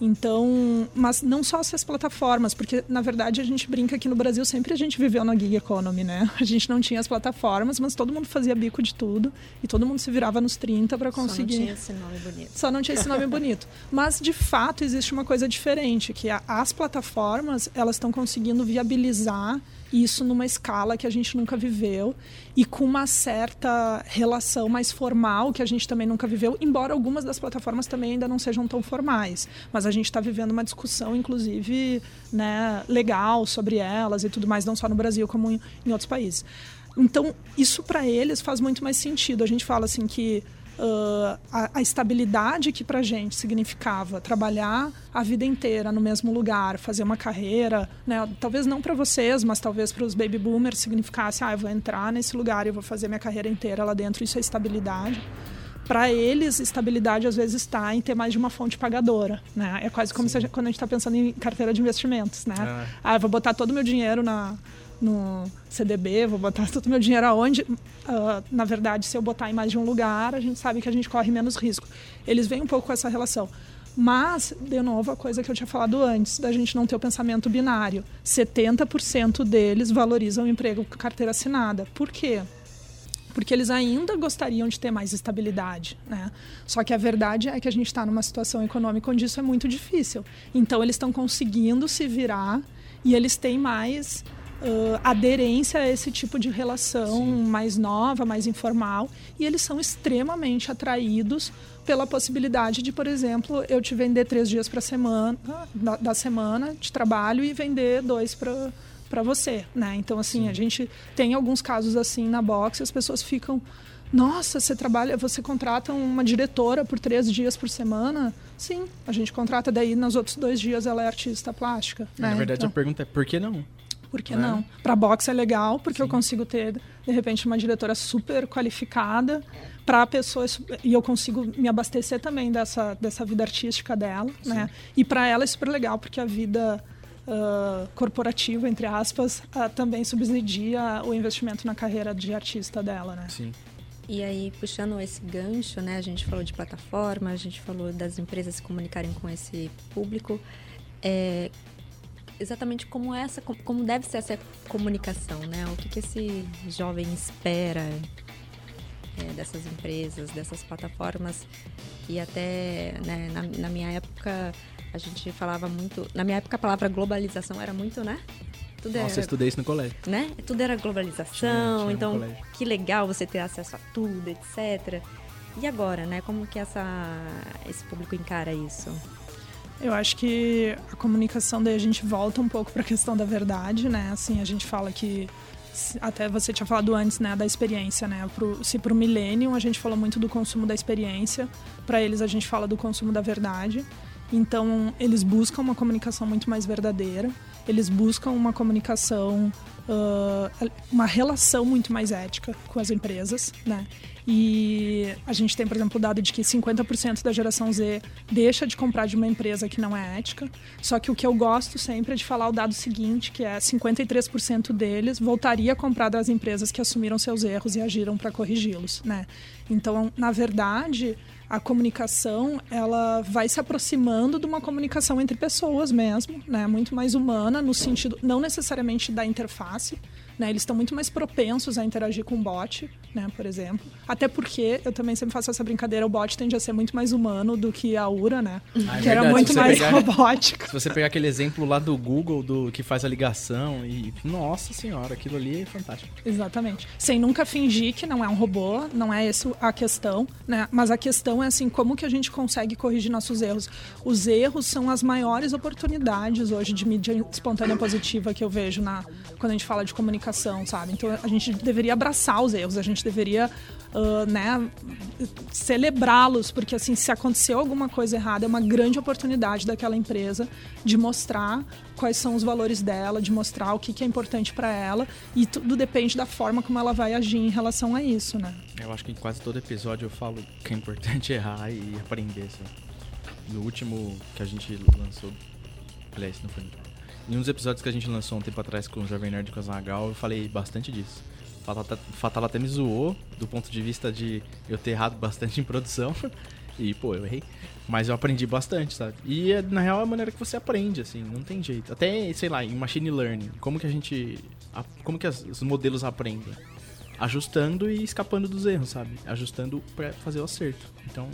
Então, mas não só essas plataformas, porque na verdade a gente brinca aqui no Brasil, sempre a gente viveu na gig economy, né? A gente não tinha as plataformas, mas todo mundo fazia bico de tudo e todo mundo se virava nos 30 para conseguir. Só não tinha esse nome bonito. Só não tinha esse nome bonito. Mas de fato existe uma coisa diferente, que as plataformas, elas estão conseguindo viabilizar isso numa escala que a gente nunca viveu e com uma certa relação mais formal que a gente também nunca viveu, embora algumas das plataformas também ainda não sejam tão formais. Mas a gente está vivendo uma discussão, inclusive, né, legal sobre elas e tudo mais, não só no Brasil como em, em outros países. Então, isso para eles faz muito mais sentido. A gente fala assim que Uh, a, a, estabilidade que para gente significava trabalhar a vida inteira no mesmo lugar, fazer uma carreira, né? talvez não para vocês, mas talvez para os baby boomers significasse, ah, eu vou entrar nesse lugar e vou fazer minha carreira inteira lá dentro, isso é estabilidade. Para eles, estabilidade às vezes está em ter mais de uma fonte pagadora, né? É quase como se a, quando a gente está pensando em carteira de investimentos, né? Ah, ah vou botar todo o meu dinheiro na no CDB, vou botar todo o meu dinheiro aonde. Uh, na verdade, se eu botar em mais de um lugar, a gente sabe que a gente corre menos risco. Eles vêm um pouco com essa relação. Mas, de novo, a coisa que eu tinha falado antes, da gente não ter o pensamento binário. 70% deles valorizam o emprego com carteira assinada. Por quê? Porque eles ainda gostariam de ter mais estabilidade. Né? Só que a verdade é que a gente está numa situação econômica onde isso é muito difícil. Então, eles estão conseguindo se virar e eles têm mais uh, aderência a esse tipo de relação Sim. mais nova, mais informal, e eles são extremamente atraídos pela possibilidade de, por exemplo, eu te vender três dias para semana da, da, semana de trabalho e vender dois para para você, né? Então assim Sim. a gente tem alguns casos assim na box, as pessoas ficam nossa, você trabalha, você contrata uma diretora por três dias por semana? Sim, a gente contrata daí nos outros dois dias ela é artista plástica. Né? Na verdade então, a pergunta é por que não? Por que não? Para boxe é legal, porque Sim. eu consigo ter, de repente, uma diretora super qualificada para a pessoa e eu consigo me abastecer também dessa, dessa vida artística dela, Sim. né? E para ela é super legal, porque a vida uh, corporativa, entre aspas, uh, também subsidia o investimento na carreira de artista dela, né? Sim. E aí, puxando esse gancho, né? A gente falou de plataforma, a gente falou das empresas se comunicarem com esse público. É, exatamente como essa, como deve ser essa comunicação, né? O que, que esse jovem espera é, dessas empresas, dessas plataformas e até né, na, na, minha época a gente falava muito, na minha época a palavra globalização era muito, né? Tudo Nossa, era, eu estudei isso no colégio. Né? Tudo era globalização, tinha, tinha então que legal você ter acesso a tudo, etc. E agora, né? Como que essa, esse público encara isso? Eu acho que a comunicação daí a gente volta um pouco para a questão da verdade, né? Assim, a gente fala que até você tinha falado antes, né, da experiência, né? Pro, se para o millennium a gente falou muito do consumo da experiência, para eles a gente fala do consumo da verdade. Então, eles buscam uma comunicação muito mais verdadeira, eles buscam uma comunicação, uh, uma relação muito mais ética com as empresas, né? E a gente tem, por exemplo, o dado de que 50% da geração Z deixa de comprar de uma empresa que não é ética. Só que o que eu gosto sempre é de falar o dado seguinte, que é 53% deles voltaria a comprar das empresas que assumiram seus erros e agiram para corrigi-los, né? Então, na verdade, a comunicação ela vai se aproximando de uma comunicação entre pessoas mesmo, né? Muito mais humana no sentido não necessariamente da interface, né? Eles estão muito mais propensos a interagir com o bot, né, por exemplo. Até porque eu também sempre faço essa brincadeira, o bot tende a ser muito mais humano do que a URA, né? Ah, é que era muito mais pegar, robótico. Se você pegar aquele exemplo lá do Google, do que faz a ligação, e nossa senhora, aquilo ali é fantástico. Exatamente. Sem nunca fingir que não é um robô, não é essa a questão, né? Mas a questão é assim, como que a gente consegue corrigir nossos erros? Os erros são as maiores oportunidades hoje de mídia espontânea positiva que eu vejo na quando a gente fala de comunicação comunicação, sabe? Então a gente deveria abraçar os erros, a gente deveria, uh, né, celebrá-los, porque assim, se aconteceu alguma coisa errada, é uma grande oportunidade daquela empresa de mostrar quais são os valores dela, de mostrar o que, que é importante para ela e tudo depende da forma como ela vai agir em relação a isso, né? Eu acho que em quase todo episódio eu falo que é importante errar e aprender, sabe? No último que a gente lançou, aliás, não foi em dos episódios que a gente lançou um tempo atrás com o Jovem Nerd com a Zagal, eu falei bastante disso. Fatal, até me zoou do ponto de vista de eu ter errado bastante em produção. E, pô, eu errei. Mas eu aprendi bastante, sabe? E, é, na real, é a maneira que você aprende, assim, não tem jeito. Até, sei lá, em machine learning, como que a gente. Como que os modelos aprendem? Ajustando e escapando dos erros, sabe? Ajustando para fazer o acerto. Então,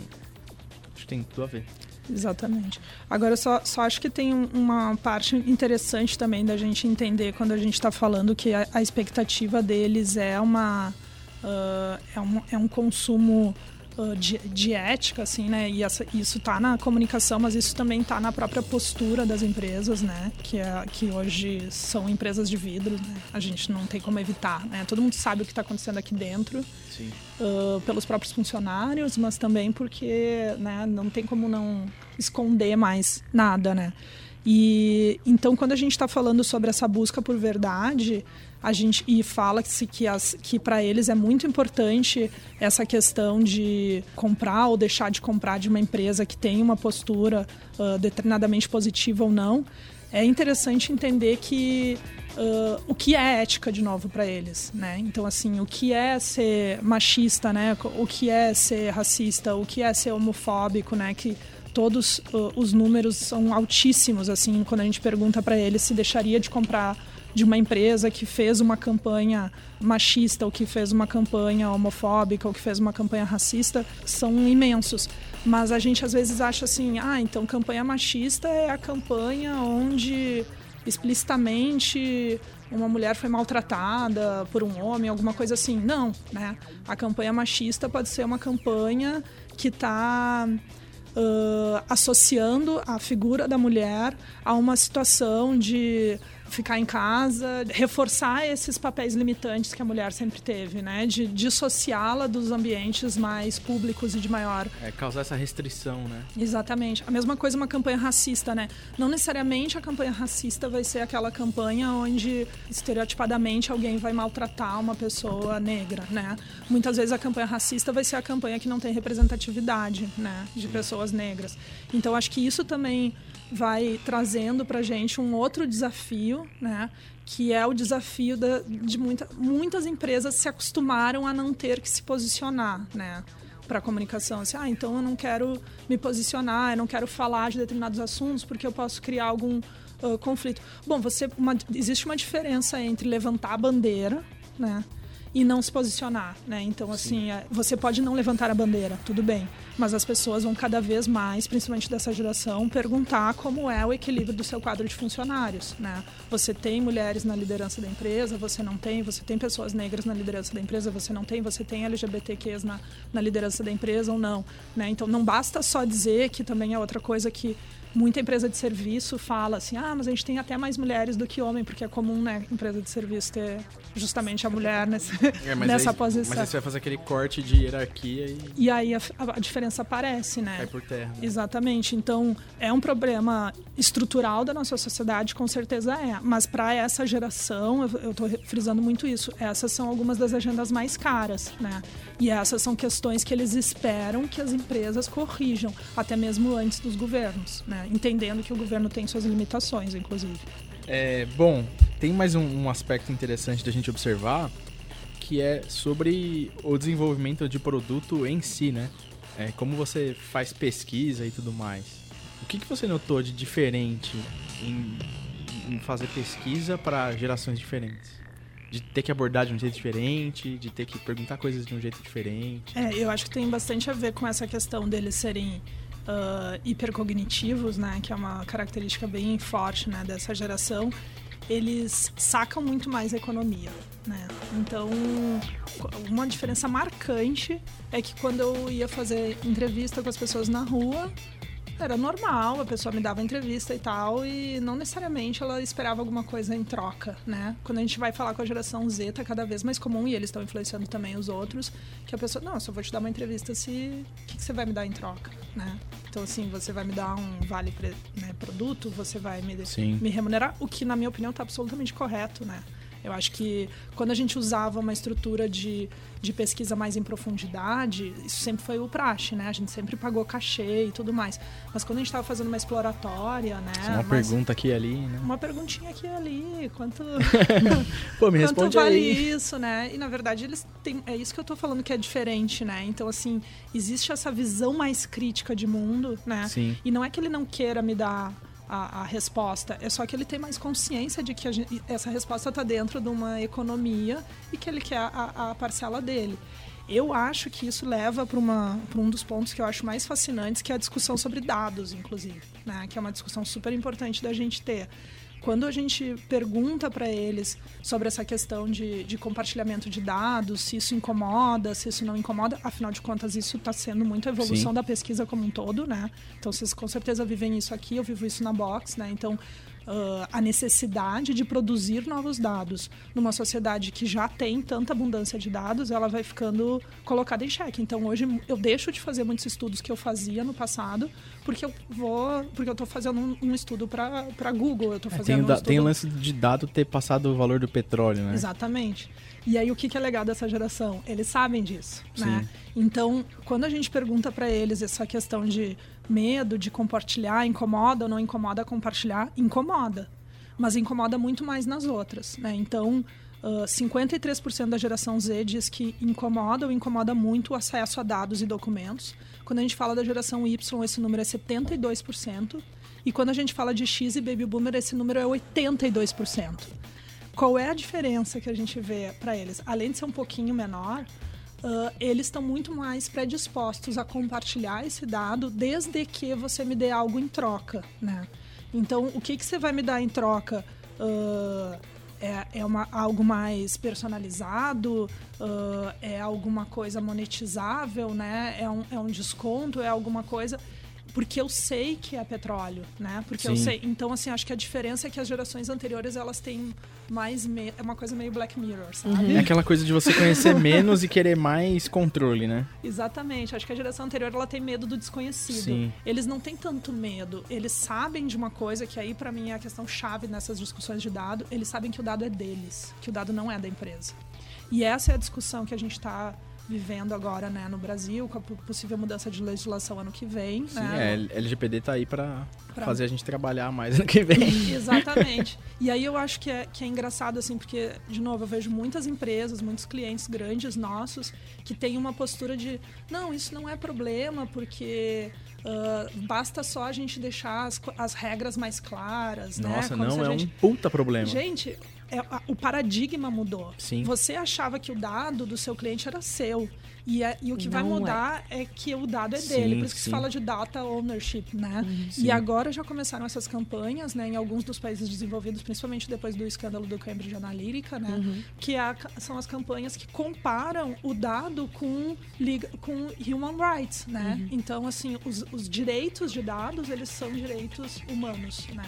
acho que tem tudo a ver. Exatamente. Agora, eu só, só acho que tem uma parte interessante também da gente entender quando a gente está falando que a, a, expectativa deles é uma. Uh, é, um, é um consumo de, de, ética, assim, né? E essa, isso está na comunicação, mas isso também está na própria postura das empresas, né? Que, é, que hoje são empresas de vidro, né? A gente não tem como evitar, né? Todo mundo sabe o que está acontecendo aqui dentro. Uh, pelos próprios funcionários, mas também porque né, não tem como não esconder mais nada, né? E então quando a gente está falando sobre essa busca por verdade, a gente e fala que, que, as, que para eles é muito importante essa questão de comprar ou deixar de comprar de uma empresa que tem uma postura uh, determinadamente positiva ou não. É interessante entender que uh, o que é ética de novo para eles, né? Então assim, o que é ser machista, né? O que é ser racista, o que é ser homofóbico, né? Que todos uh, os números são altíssimos assim quando a gente pergunta para eles se deixaria de comprar de uma empresa que fez uma campanha machista ou que fez uma campanha homofóbica ou que fez uma campanha racista são imensos. Mas a gente às vezes acha assim, ah, então campanha machista é a campanha onde explicitamente uma mulher foi maltratada por um homem, alguma coisa assim. Não, né? A campanha machista pode ser uma campanha que está uh, associando a figura da mulher a uma situação de ficar em casa, reforçar esses papéis limitantes que a mulher sempre teve, né? De dissociá-la dos ambientes mais públicos e de maior. É, causar essa restrição, né? Exatamente. A mesma coisa uma campanha racista, né? Não necessariamente a campanha racista vai ser aquela campanha onde estereotipadamente alguém vai maltratar uma pessoa negra, né? Muitas vezes a campanha racista vai ser a campanha que não tem representatividade, né? De pessoas negras. Então acho que isso também vai trazendo para gente um outro desafio, né? que é o desafio da, de muita, muitas empresas se acostumaram a não ter que se posicionar, né? Para comunicação, assim, ah, então eu não quero me posicionar, eu não quero falar de determinados assuntos porque eu posso criar algum uh, conflito. Bom, você, uma, existe uma diferença entre levantar a bandeira, né? E não se posicionar, né? Então, assim, é, você pode não levantar a bandeira, tudo bem, mas as pessoas vão cada vez mais, principalmente dessa geração, perguntar como é o equilíbrio do seu quadro de funcionários, né? Você tem mulheres na liderança da empresa, você não tem, você tem pessoas negras na liderança da empresa, você não tem, você tem LGBTQs na, na liderança da empresa ou não, né? Então, não basta só dizer que também é outra coisa que muita empresa de serviço fala assim, ah, mas a gente tem até mais mulheres do que homem, porque é comum, né, empresa de serviço ter justamente a mulher nesse, é, nessa aí, posição. Mas aí você vai fazer aquele corte de hierarquia e... E aí a, a diferença aparece, né? Cai por terra. Né? Exatamente. Então, é um problema estrutural da nossa sociedade, com certeza é. Mas para essa geração, eu estou frisando muito isso, essas são algumas das agendas mais caras, né? E essas são questões que eles esperam que as empresas corrijam, até mesmo antes dos governos, né? entendendo que o governo tem suas limitações, inclusive. É, bom, tem mais um, um aspecto interessante da gente observar, que é sobre o desenvolvimento de produto em si, né? É, como você faz pesquisa e tudo mais. O que, que você notou de diferente em, em fazer pesquisa para gerações diferentes? De ter que abordar de um jeito diferente, de ter que perguntar coisas de um jeito diferente? É, eu acho que tem bastante a ver com essa questão deles serem uh, hipercognitivos, né, que é uma característica bem forte né, dessa geração, eles sacam muito mais a economia. Né? Então, uma diferença marcante é que quando eu ia fazer entrevista com as pessoas na rua, era normal, a pessoa me dava entrevista e tal, e não necessariamente ela esperava alguma coisa em troca, né? Quando a gente vai falar com a geração Z, tá cada vez mais comum, e eles estão influenciando também os outros, que a pessoa, não, só vou te dar uma entrevista se. O que, que você vai me dar em troca, né? Então, assim, você vai me dar um vale né, produto, você vai me, me remunerar, o que, na minha opinião, tá absolutamente correto, né? Eu acho que quando a gente usava uma estrutura de, de pesquisa mais em profundidade, isso sempre foi o praxe, né? A gente sempre pagou cachê e tudo mais. Mas quando a gente estava fazendo uma exploratória, né? Uma mas, pergunta aqui e ali, né? Uma perguntinha aqui e ali, quanto, Pô, me quanto vale aí. isso, né? E na verdade eles têm, é isso que eu tô falando que é diferente, né? Então assim, existe essa visão mais crítica de mundo, né? Sim. E não é que ele não queira me dar a, a resposta, é só que ele tem mais consciência de que gente- essa resposta está dentro de uma economia e que ele quer a, a parcela dele. Eu acho que isso leva para um dos pontos que eu acho mais fascinantes, que é a discussão sobre dados, inclusive, né? que é uma discussão super importante da gente ter. Quando a gente pergunta para eles sobre essa questão de, de compartilhamento de dados, se isso incomoda, se isso não incomoda, afinal de contas, isso está sendo muito a evolução Sim. da pesquisa como um todo, né? Então, vocês com certeza vivem isso aqui, eu vivo isso na Box, né? Então, ah, a necessidade de produzir novos dados numa sociedade que já tem tanta abundância de dados, ela vai ficando colocada em xeque. Então, hoje eu deixo de fazer muitos estudos que eu fazia no passado, porque eu vou, porque eu estou fazendo um, um estudo para Google, eu estou É, fazendo tem, o um da- estudo tem lance de dado ter passado o valor do petróleo, né? Exatamente. E aí o que que é legal dessa geração? Eles sabem disso, né? Sim. Então, quando a gente pergunta para eles essa questão de medo de compartilhar, incomoda ou não incomoda compartilhar, incomoda. Mas incomoda muito mais nas outras, né? Então, ah, 53% da geração Z diz que incomoda ou incomoda muito o acesso a dados e documentos. Quando a gente fala da geração Y, esse número é 72%. E quando a gente fala de X e Baby Boomer, esse número é 82%. Qual é a diferença que a gente vê para eles? Além de ser um pouquinho menor, ah, eles estão muito mais predispostos a compartilhar esse dado desde que você me dê algo em troca, né? Então, o que, que você vai me dar em troca? Ah, é é uma, algo mais personalizado? Ah, é alguma coisa monetizável, né? É um, é um desconto? É alguma coisa porque eu sei que é petróleo, né? Porque eu Sim. sei. Então, assim, acho que a diferença é que as gerações anteriores elas têm mais me... é uma coisa meio Black Mirror, sabe? É aquela coisa de você conhecer menos e querer mais controle, né? Exatamente. Acho que a geração anterior ela tem medo do desconhecido. Sim. Eles não têm tanto medo. Eles sabem de uma coisa que aí pra mim é a questão chave nessas discussões de dado. Eles sabem que o dado é deles, que o dado não é da empresa. E essa é a discussão que a gente está vivendo agora, né, no Brasil, com a po- possível mudança de legislação ano que vem. Sim, né? é, LGPD tá aí Pra- fazer a gente trabalhar mais ano que vem. Exatamente. E aí eu acho que é, que é engraçado, assim, porque, de novo, eu vejo muitas empresas, muitos clientes grandes nossos que têm uma postura de não, isso não é problema, porque ah, basta só a gente deixar as, as regras mais claras, né? Nossa, Como se não, é gente- um puta problema. Gente, é- o paradigma mudou. Sim. Você achava que o dado do seu cliente era seu. E, é- e o que vai Não é. mudar é. que o dado é Sim, dele. Por isso que sim. se fala de data ownership, né? Sim. E agora já começaram essas campanhas, né, em alguns dos países desenvolvidos, principalmente depois do escândalo do Cambridge Analytica, né? Que é a- são as campanhas que comparam o dado com, com human rights, né? Então, assim, os, os direitos de dados, eles são direitos humanos, né?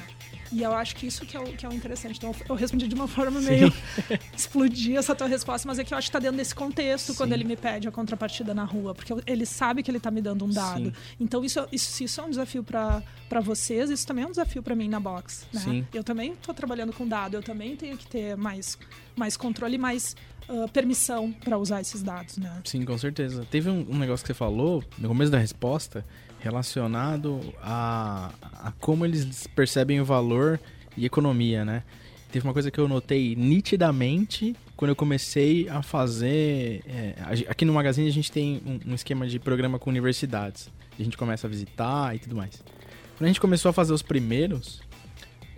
E eu acho que isso que é o, que é o interessante. Então, eu respondi de uma forma meio explodir essa tua resposta, mas é que eu acho que tá dentro desse contexto quando Sim. ele me pede a contrapartida na rua, porque ele sabe que ele tá me dando um dado. Sim. Então, isso, isso, se isso é um desafio para vocês, isso também é um desafio para mim na box. Né? Eu também estou trabalhando com dado, eu também tenho que ter mais, mais controle e mais ah, permissão para usar esses dados. Né? Sim, com certeza. Teve um, um negócio que você falou no começo da resposta relacionado a, a como eles percebem o valor e economia, né? Teve uma coisa que eu notei nitidamente quando eu comecei a fazer. é, aqui no Magazine a gente tem um, um esquema de programa com universidades. A gente começa a visitar e tudo mais. Quando a gente começou a fazer os primeiros,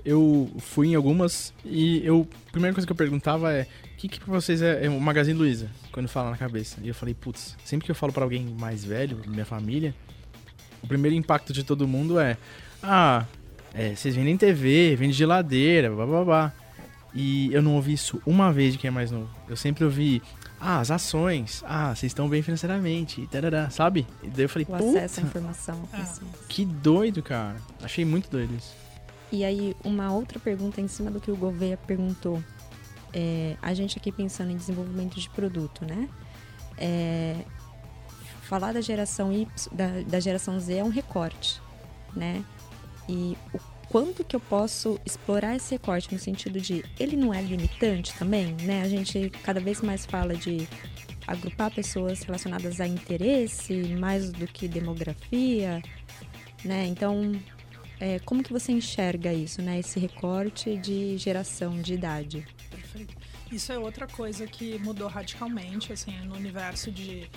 eu fui em algumas e eu, a primeira coisa que eu perguntava é: o que, que pra vocês é, é o Magazine Luiza? Quando fala na cabeça. E eu falei: putz, sempre que eu falo pra alguém mais velho, minha família, o primeiro impacto de todo mundo é: ah, é, vocês vendem TV, vendem geladeira, blá blá blá. E eu não ouvi isso uma vez de quem é mais novo. Eu sempre ouvi: ah, as ações, ah, vocês estão bem financeiramente, e tarará, sabe? E daí eu falei: O acesso à informação. Ah. assim. que doido, cara. Achei muito doido isso. E aí, uma outra pergunta em cima do que o Gouveia perguntou. É, a gente aqui pensando em desenvolvimento de produto, né? É, falar da geração Y, da, da geração Z é um recorte, né? E o- quanto que eu posso explorar esse recorte no sentido de ele não é limitante também, né? A gente cada vez mais fala de agrupar pessoas relacionadas a interesse mais do que demografia, né? Então, é, como que você enxerga isso, né? Esse recorte de geração, de idade? Perfeito. Isso é outra coisa que mudou radicalmente, assim, no universo de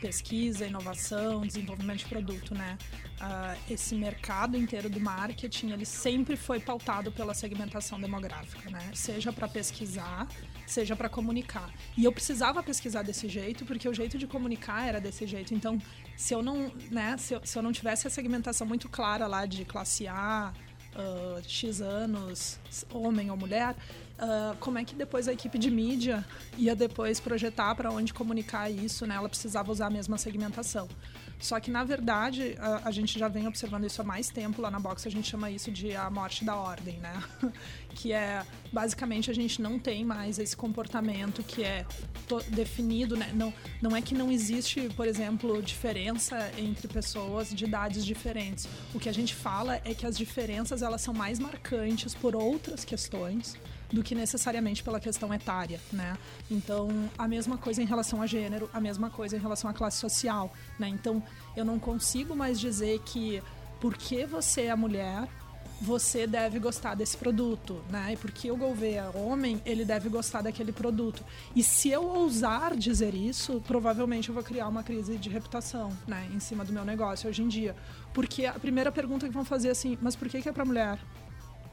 pesquisa, inovação, desenvolvimento de produto, né? Uh, esse mercado inteiro do marketing, ele sempre foi pautado pela segmentação demográfica, né? Seja para pesquisar, seja para comunicar. E eu precisava pesquisar desse jeito, porque o jeito de comunicar era desse jeito. Então, se eu não, né, se eu, se eu não tivesse a segmentação muito clara lá de classe A, uh, X anos, homem ou mulher, uh, como é que depois a equipe de mídia ia depois projetar para onde comunicar isso, né? Ela precisava usar a mesma segmentação. Só que, na verdade, a, a, gente já vem observando isso há mais tempo lá na box, a gente chama isso de a morte da ordem, né? que é, basicamente, a gente não tem mais esse comportamento que é definido, né? Não, não é que não existe, por exemplo, diferença entre pessoas de idades diferentes. O que a gente fala é que as diferenças, elas são mais marcantes por outras questões, do que necessariamente pela questão etária, né? Então, a mesma coisa em relação a gênero, a mesma coisa em relação à classe social, né? Então, eu não consigo mais dizer que porque você é mulher, você deve gostar desse produto, né? E porque o Gouveia é homem, ele deve gostar daquele produto. E se eu ousar dizer isso, provavelmente eu vou criar uma crise de reputação, né? Em cima do meu negócio hoje em dia. Porque a primeira pergunta que vão fazer é assim, mas por que, que é para mulher?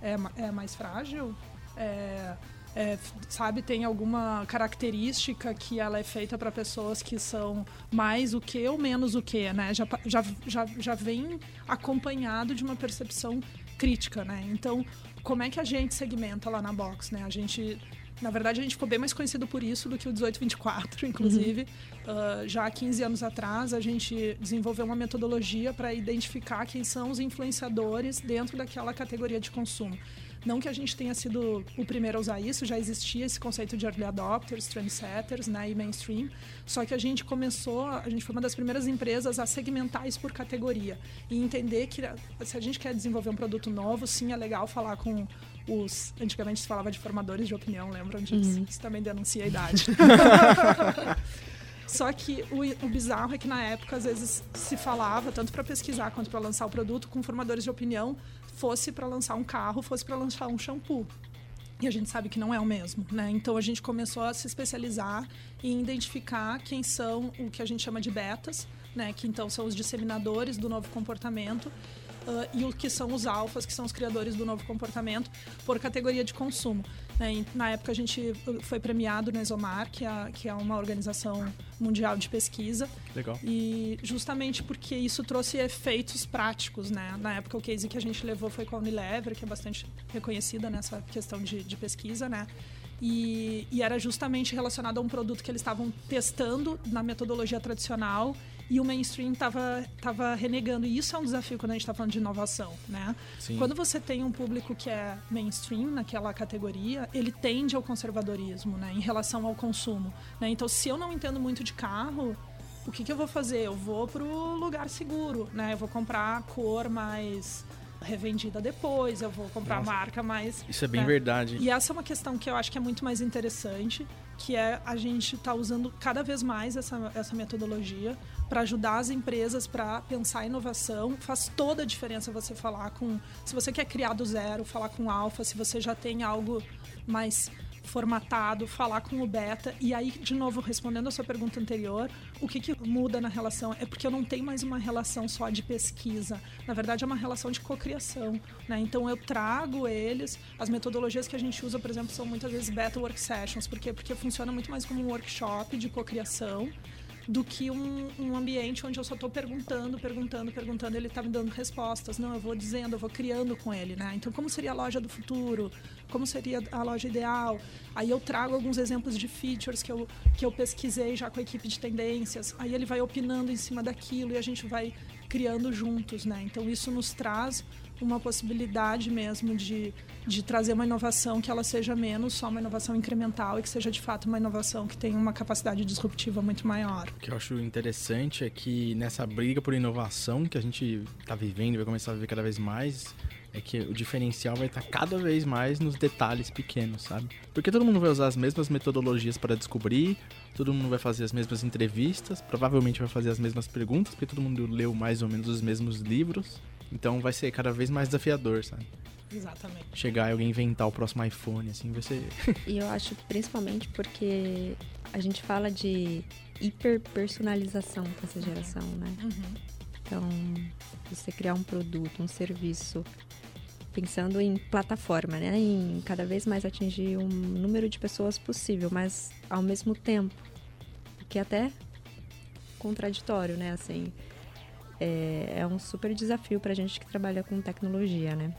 É, é mais frágil? É, é, sabe, tem alguma característica que ela é feita para pessoas que são mais o que ou menos o que, né? Já, já, já, já vem acompanhado de uma percepção crítica, né? Então, como é que a gente segmenta lá na box, né? A gente na verdade, a gente ficou bem mais conhecido por isso do que o 1824, inclusive. Uhum. Uh, já há 15 anos atrás, a gente desenvolveu uma metodologia para identificar quem são os influenciadores dentro daquela categoria de consumo. Não que a gente tenha sido o primeiro a usar isso, já existia esse conceito de early adopters, trendsetters né, e mainstream, só que a gente começou, a gente foi uma das primeiras empresas a segmentar isso por categoria e entender que se a gente quer desenvolver um produto novo, sim, é legal falar com os. Antigamente se falava de formadores de opinião, lembram disso? Uhum. Isso também denuncia a idade. Só que o, o, bizarro é que na época, às vezes, se falava, tanto para pesquisar quanto para lançar o produto, com formadores de opinião, fosse para lançar um carro, fosse para lançar um shampoo. E a gente sabe que não é o mesmo, né? Então a gente começou a se especializar em identificar quem são o que a gente chama de betas, né? Que então são os disseminadores do novo comportamento uh, e o que são os alfas, que são os criadores do novo comportamento, por categoria de consumo. Né? Na época a gente foi premiado no Exomar, que é, que é uma organização mundial de pesquisa. Legal. E justamente porque isso trouxe efeitos práticos, né? Na época o case que a gente levou foi com a Unilever, que é bastante reconhecida nessa questão de, de pesquisa, né? E, e, era justamente relacionado a um produto que eles estavam testando na metodologia tradicional e o mainstream estava tava renegando. E isso é um desafio quando a gente está falando de inovação, né? Sim. Quando você tem um público que é mainstream naquela categoria, ele tende ao conservadorismo, né? Em relação ao consumo, né? Então, se eu não entendo muito de carro, o que, que eu vou fazer? Eu vou para o lugar seguro, né? Eu vou comprar a cor mais revendida depois, eu vou comprar Nossa, marca mais. Isso é bem né? verdade. E essa é uma questão que eu acho que é muito mais interessante, que é a gente estar tá usando cada vez mais essa, essa metodologia para ajudar as empresas para pensar inovação. Faz toda a diferença você falar com. Se você quer criar do zero, falar com alfa, se você já tem algo mais formatado, falar com o beta. E aí, de novo, respondendo a sua pergunta anterior, o que, que muda na relação? É porque eu não tenho mais uma relação só de pesquisa. Na verdade, é uma relação de cocriação. Né? Então, eu trago eles. As metodologias que a gente usa, por exemplo, são muitas vezes beta work sessions. Por quê? Porque funciona muito mais como um workshop de cocriação do que um, um, ambiente onde eu só estou perguntando, perguntando, perguntando, ele está me dando respostas. Não, eu vou dizendo, eu vou criando com ele, né? Então, como seria a loja do futuro? Como seria a loja ideal? Aí eu trago alguns exemplos de features que eu, que eu pesquisei já com a equipe de tendências. Aí ele vai opinando em cima daquilo e a gente vai criando juntos, né? Então, isso nos traz uma possibilidade mesmo de, de trazer uma inovação que ela seja menos só uma inovação incremental e que seja de fato uma inovação que tenha uma capacidade disruptiva muito maior. O que eu acho interessante é que nessa briga por inovação que a gente está vivendo vai começar a viver cada vez mais, é que o diferencial vai estar cada vez mais nos detalhes pequenos, sabe? Porque todo mundo vai usar as mesmas metodologias para descobrir, todo mundo vai fazer as mesmas entrevistas, provavelmente vai fazer as mesmas perguntas, porque todo mundo leu mais ou menos os mesmos livros. Então vai ser cada vez mais desafiador, sabe? Exatamente. Chegar e alguém inventar o próximo iPhone, assim, vai ser. E eu acho principalmente porque a gente fala de hiperpersonalização para essa geração, né? Uhum. Então, você criar um produto, um serviço, pensando em plataforma, né? Em cada vez mais atingir um número de pessoas possível, mas ao mesmo tempo, que é até contraditório, né? Assim, é, é um super desafio para a gente que trabalha com tecnologia, né?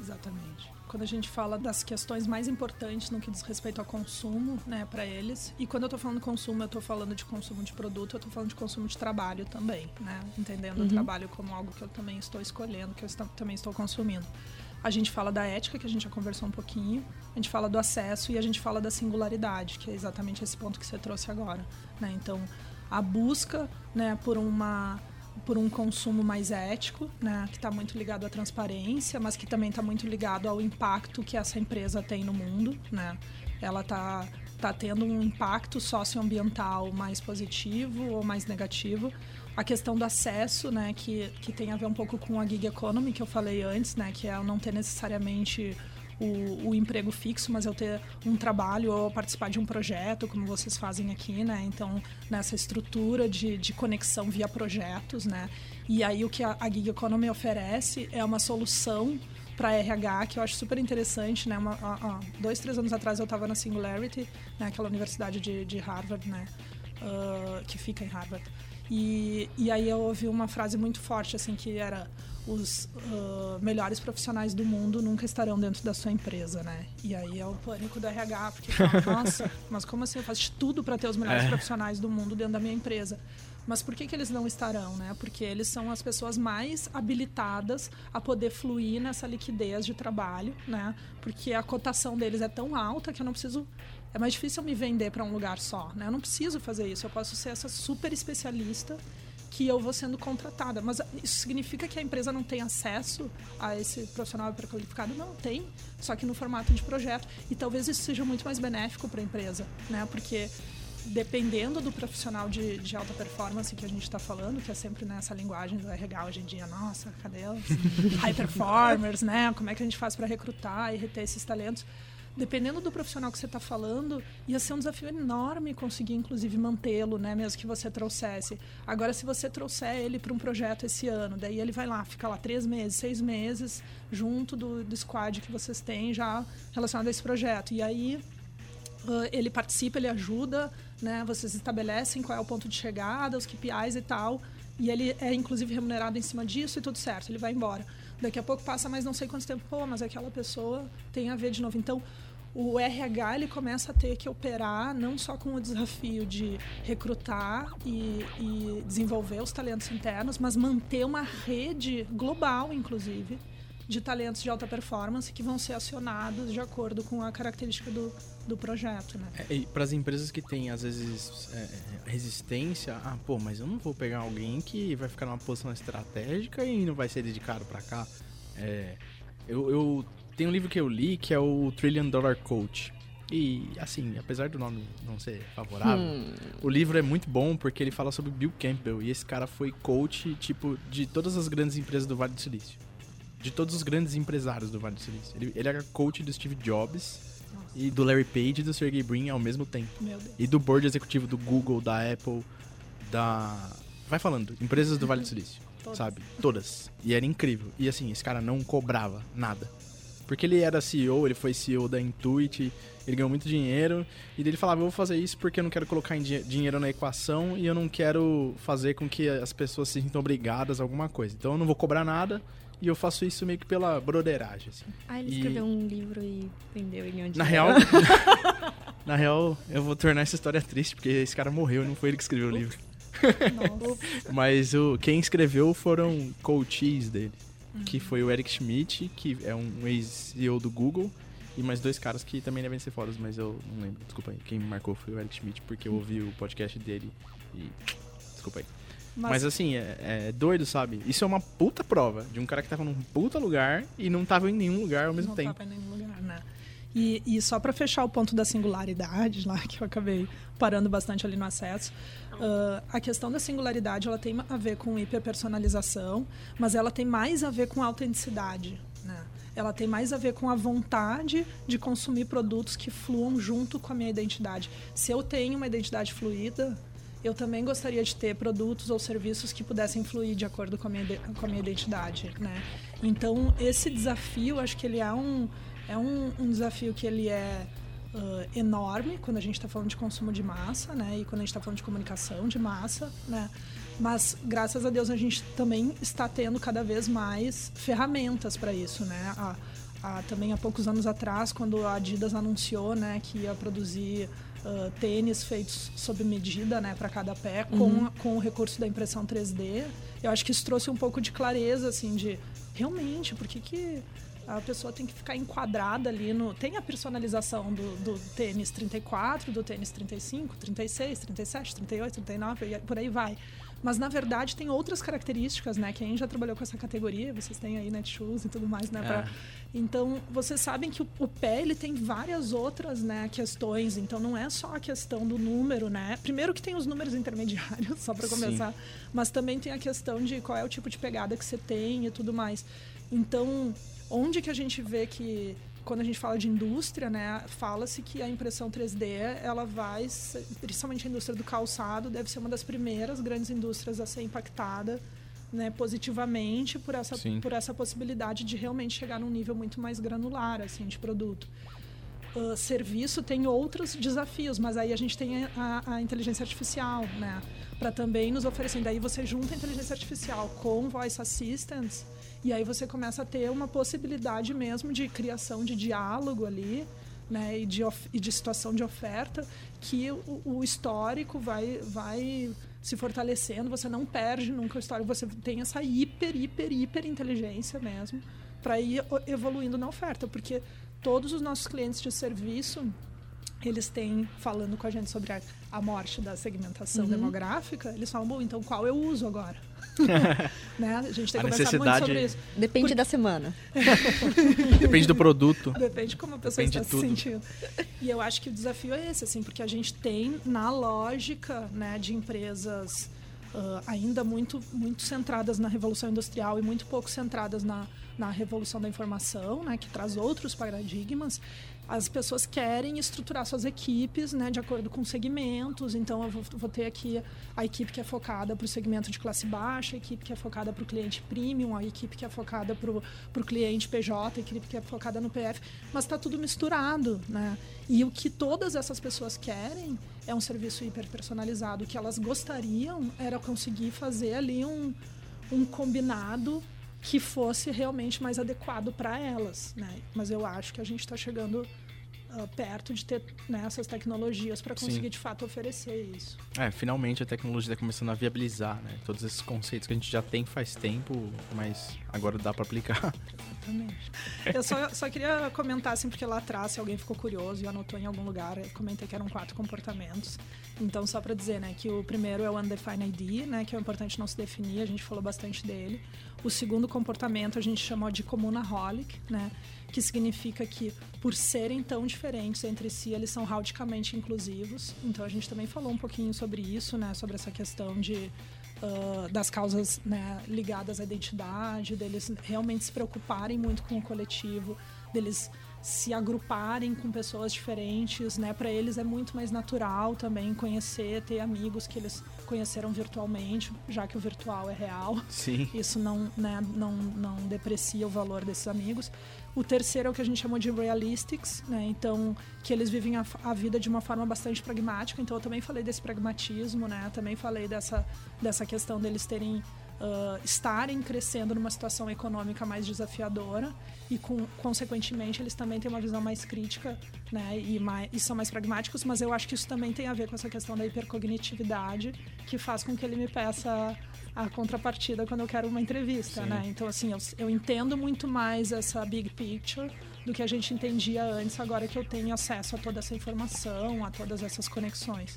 Exatamente. Quando a gente fala das questões mais importantes no que diz respeito ao consumo, né, para eles. E quando eu estou falando consumo, eu estou falando de consumo de produto, eu estou falando de consumo de trabalho também, né? Entendendo Uhum. o trabalho como algo que eu também estou escolhendo, que eu também estou consumindo. A gente fala da ética, que a gente já conversou um pouquinho, a gente fala do acesso e a gente fala da singularidade, que é exatamente esse ponto que você trouxe agora, né? Então, a busca, né, por uma por um consumo mais ético, né, que está muito ligado à transparência, mas que também está muito ligado ao impacto que essa empresa tem no mundo, né? Ela está tá tendo um impacto socioambiental mais positivo ou mais negativo. A questão do acesso, né, que, que tem a ver um pouco com a gig economy que eu falei antes, né, que é não ter necessariamente o, o emprego fixo, mas eu ter um trabalho ou participar de um projeto, como vocês fazem aqui, né? Então, nessa estrutura de, de conexão via projetos, né? E aí o que a, a Gig Economy oferece é uma solução para RH que eu acho super interessante, né? Uma, ó, ó, dois, três anos atrás eu estava na Singularity, né? Aquela universidade de, de Harvard, né? Ah, que fica em Harvard. E, e aí eu ouvi uma frase muito forte, assim, que era os ah, melhores profissionais do mundo nunca estarão dentro da sua empresa, né? E aí é o pânico do RH, porque fala, nossa, mas como assim eu faço de tudo para ter os melhores É. profissionais do mundo dentro da minha empresa? Mas por que, que eles não estarão, né? Porque eles são as pessoas mais habilitadas a poder fluir nessa liquidez de trabalho, né? Porque a cotação deles é tão alta que eu não preciso é mais difícil eu me vender para um lugar só, né? Eu não preciso fazer isso, eu posso ser essa super especialista que eu vou sendo contratada. Mas isso significa que a empresa não tem acesso a esse profissional hiperqualificado? Não, tem, só que no formato de projeto. E talvez isso seja muito mais benéfico para a empresa, né? Porque dependendo do profissional de, de alta performance que a gente está falando, que é sempre nessa linguagem do RH hoje em dia, nossa, cadê os high performers, né? Como é que a gente faz para recrutar e reter esses talentos? Dependendo do profissional que você está falando, ia ser um desafio enorme conseguir, inclusive, mantê-lo, né? Mesmo que você trouxesse. Agora, se você trouxer ele para um projeto esse ano, daí ele vai lá, fica lá três meses, seis meses, junto do, do squad que vocês têm já relacionado a esse projeto. E aí ele participa, ele ajuda, né? Vocês estabelecem qual é o ponto de chegada, os KPIs e tal. E ele é inclusive remunerado em cima disso e tudo certo, ele vai embora. Daqui a pouco passa mais não sei quanto tempo, pô, mas aquela pessoa tem a ver de novo. Então, o RH ele começa a ter que operar não só com o desafio de recrutar e, e desenvolver os talentos internos, mas manter uma rede global, inclusive, de talentos de alta performance que vão ser acionados de acordo com a característica do, do projeto, né? É, para as empresas que têm, às vezes, é, resistência, ah, pô, mas eu não vou pegar alguém que vai ficar numa posição estratégica e não vai ser dedicado para cá. É, eu, eu tenho um livro que eu li que é o Trillion Dollar Coach. E, assim, apesar do nome não ser favorável, o livro é muito bom porque ele fala sobre Bill Campbell. E esse cara foi coach, tipo, de todas as grandes empresas do Vale do Silício. De todos os grandes empresários do Vale do Silício. Ele, ele era coach do Steve Jobs e do Larry Page e do Sergey Brin ao mesmo tempo. Meu Deus. E do board executivo do Google, da Apple, da. Vai falando, empresas do Vale do Silício, Todas. sabe? Todas. E era incrível. E assim, esse cara não cobrava nada. Porque ele era CEO, ele foi CEO da Intuit, ele ganhou muito dinheiro, e ele falava, eu vou fazer isso porque eu não quero colocar dinheiro na equação e eu não quero fazer com que as pessoas se sintam obrigadas a alguma coisa. Então eu não vou cobrar nada e eu faço isso meio que pela broderagem, assim. Ah, ele E- escreveu um livro e vendeu e ganhou Na dinheiro. real, na real, eu vou tornar essa história triste, porque esse cara morreu, não foi ele que escreveu o livro. Nossa. Mas o, quem escreveu foram coaches dele. Uhum. Que foi o Eric Schmidt, que é um ex-CEO do Google, e mais dois caras que também devem ser fodas, mas eu não lembro. Desculpa aí. Quem me marcou foi o Eric Schmidt, porque eu ouvi o podcast dele e. Desculpa aí. Mas, Mas- assim, é, é doido, sabe? Isso é uma puta prova de um cara que tava num puta lugar e não tava em nenhum lugar ao mesmo não tempo. tava em nenhum lugar, né? E, e só para fechar o ponto da singularidade lá, que eu acabei parando bastante ali no acesso, ah, a questão da singularidade ela tem a ver com hiperpersonalização, mas ela tem mais a ver com autenticidade, né? Ela tem mais a ver com a vontade de consumir produtos que fluam junto com a minha identidade. Se eu tenho uma identidade fluida, eu também gostaria de ter produtos ou serviços que pudessem fluir de acordo com a minha, com a minha identidade, né? Então, esse desafio, acho que ele é um, é um, um desafio que ele é ah, enorme quando a gente está falando de consumo de massa, né? E quando a gente está falando de comunicação de massa, né? Mas, graças a Deus, a gente também está tendo cada vez mais ferramentas para isso, né? A, há, também há poucos anos atrás, quando a Adidas anunciou né, que ia produzir uh, tênis feitos sob medida né, para cada pé, com, com o recurso da impressão 3D, eu acho que isso trouxe um pouco de clareza, assim, de realmente, por que, que a pessoa tem que ficar enquadrada ali no. Tem a personalização do, do tênis 34, do tênis 35, 36, 37, 38, 39, e por aí vai. Mas na verdade tem outras características, né? Quem já trabalhou com essa categoria, vocês têm aí Netshoes e tudo mais, né? pra- Então, vocês sabem que o, o pé ele tem várias outras né, questões, então não é só a questão do número, né? Primeiro que tem os números intermediários, só para Sim. começar, mas também tem a questão de qual é o tipo de pegada que você tem e tudo mais. Então, onde que a gente vê que quando a gente fala de indústria, né, fala-se que a impressão 3D, ela vai, principalmente a indústria do calçado, deve ser uma das primeiras grandes indústrias a ser impactada, né, positivamente por essa Sim. por essa possibilidade de realmente chegar num nível muito mais granular assim de produto. Uh, serviço tem outros desafios, mas aí a gente tem a, a inteligência artificial, né? Para também nos oferecer. Daí você junta a inteligência artificial com voice assistants e aí você começa a ter uma possibilidade mesmo de criação de diálogo ali, né? E de, e de situação de oferta que o, o histórico vai, vai se fortalecendo. Você não perde nunca o histórico. Você tem essa hiper, hiper, hiper inteligência mesmo para ir evoluindo na oferta, porque todos os nossos clientes de serviço eles têm falando com a gente sobre a, a morte da segmentação Uhum. demográfica, eles falam, bom, então qual eu uso agora? né? A gente tem A que conversar muito necessidade- sobre isso. Depende da semana. Depende do produto. Depende de como a pessoa Depende está se tudo. sentindo. E eu acho que o desafio é esse, assim, porque a gente tem na lógica né, de empresas ah, ainda muito, muito centradas na revolução industrial e muito pouco centradas na, na revolução da informação, né, que traz outros paradigmas. As pessoas querem estruturar suas equipes né, de acordo com segmentos. Então, eu vou, vou ter aqui a equipe que é focada para o segmento de classe baixa, a equipe que é focada para o cliente premium, a equipe que é focada para o cliente PJ, a equipe que é focada no PF. Mas está tudo misturado. Né? E o que todas essas pessoas querem é um serviço hiperpersonalizado. O que elas gostariam era conseguir fazer ali um, um combinado que fosse realmente mais adequado para elas, né? Mas eu acho que a gente está chegando ah, perto de ter né, essas tecnologias para conseguir Sim. de fato oferecer isso. É, finalmente a tecnologia está começando a viabilizar, né? Todos esses conceitos que a gente já tem faz tempo, mas agora dá para aplicar. Exatamente. Eu só, só queria comentar, assim, porque lá atrás, se alguém ficou curioso e anotou em algum lugar, eu comentei que eram quatro comportamentos. Então, só para dizer, né, que o primeiro é o Undefined ID, né, que é importante não se definir, a gente falou bastante dele. O segundo comportamento a gente chamou de comunaholic, né, que significa que, por serem tão diferentes entre si, eles são radicalmente inclusivos. Então, a gente também falou um pouquinho sobre isso, né, sobre essa questão de ah, das causas né, ligadas à identidade, deles realmente se preocuparem muito com o coletivo, deles se agruparem com pessoas diferentes, né? Para eles é muito mais natural também conhecer, ter amigos que eles conheceram virtualmente, já que o virtual é real. Sim. Isso não, né, não, não deprecia o valor desses amigos. O terceiro é o que a gente chamou de realistics, né? Então, que eles vivem a, a vida de uma forma bastante pragmática. Então, eu também falei desse pragmatismo, né? Também falei dessa, dessa questão deles terem ah, estarem crescendo numa situação econômica mais desafiadora e, com, consequentemente, eles também têm uma visão mais crítica né, e, mais, e são mais pragmáticos, mas eu acho que isso também tem a ver com essa questão da hipercognitividade, que faz com que ele me peça a contrapartida quando eu quero uma entrevista, Sim. né? Então, assim, eu, eu entendo muito mais essa big picture do que a gente entendia antes, agora que eu tenho acesso a toda essa informação, a todas essas conexões.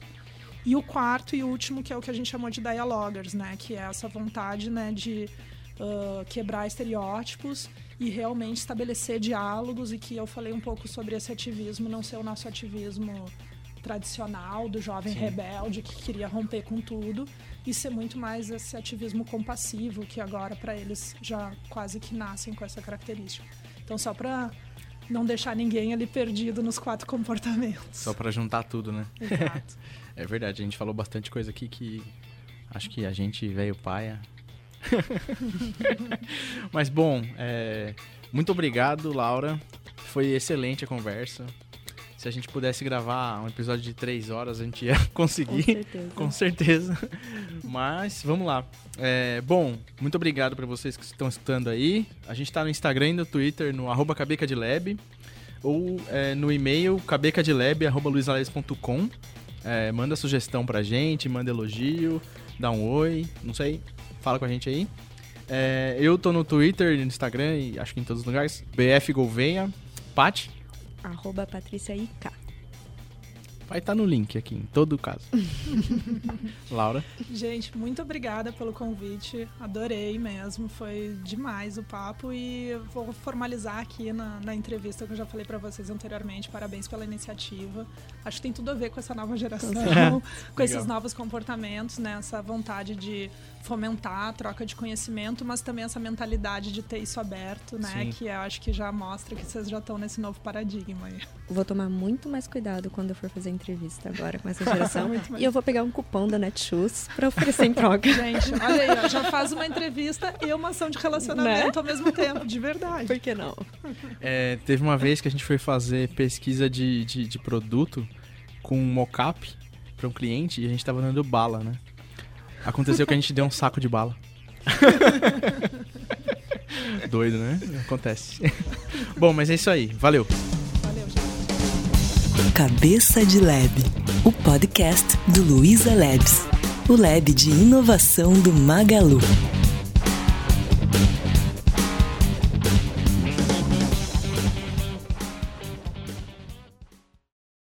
E o quarto e último, que é o que a gente chamou de dialogers, né? Que é essa vontade né, de uh, quebrar estereótipos e realmente estabelecer diálogos e que eu falei um pouco sobre esse ativismo não ser o nosso ativismo tradicional do jovem Sim. rebelde que queria romper com tudo e ser muito mais esse ativismo compassivo que agora para eles já quase que nascem com essa característica. Então só para não deixar ninguém ali perdido nos quatro comportamentos. Só para juntar tudo, né? Exato. é verdade, a gente falou bastante coisa aqui que acho que a gente veio paia. Mas bom, é... muito obrigado, Laura. Foi excelente a conversa. Se a gente pudesse gravar um episódio de três horas, a gente ia conseguir. Com certeza. Com certeza. Mas vamos lá. É, bom, muito obrigado para vocês que estão escutando aí. A gente está no Instagram e no Twitter, no arroba. Ou é, no e-mail cabecadilab.com. É, manda sugestão pra gente, manda elogio, dá um oi, não sei, fala com a gente aí. É, eu tô no Twitter, no Instagram e acho que em todos os lugares. BF Gouveia. Pat? Arroba Patrícia IK. Vai estar tá no link aqui, em todo caso. Laura? Gente, muito obrigada pelo convite. Adorei mesmo. Foi demais o papo. E vou formalizar aqui na, na entrevista que eu já falei para vocês anteriormente. Parabéns pela iniciativa. Acho que tem tudo a ver com essa nova geração, com esses novos comportamentos, né? Essa vontade de fomentar a troca de conhecimento, mas também essa mentalidade de ter isso aberto, né? Sim. Que eu acho que já mostra que vocês já estão nesse novo paradigma aí. Vou tomar muito mais cuidado quando eu for fazer entrevista agora com essa geração. e eu vou pegar um cupom da Netshoes para oferecer em troca. Gente, olha aí, ó, já faz uma entrevista e uma ação de relacionamento né? ao mesmo tempo, de verdade. Por que não? É, teve uma vez que a gente foi fazer pesquisa de, de, de produto com um mockup para um cliente e a gente estava dando bala, né? Aconteceu que a gente deu um saco de bala. Doido, né? Acontece. Bom, mas é isso aí. Valeu. Valeu, gente. Cabeça de Lab, o podcast do Luiza Labs, o lab de inovação do Magalu.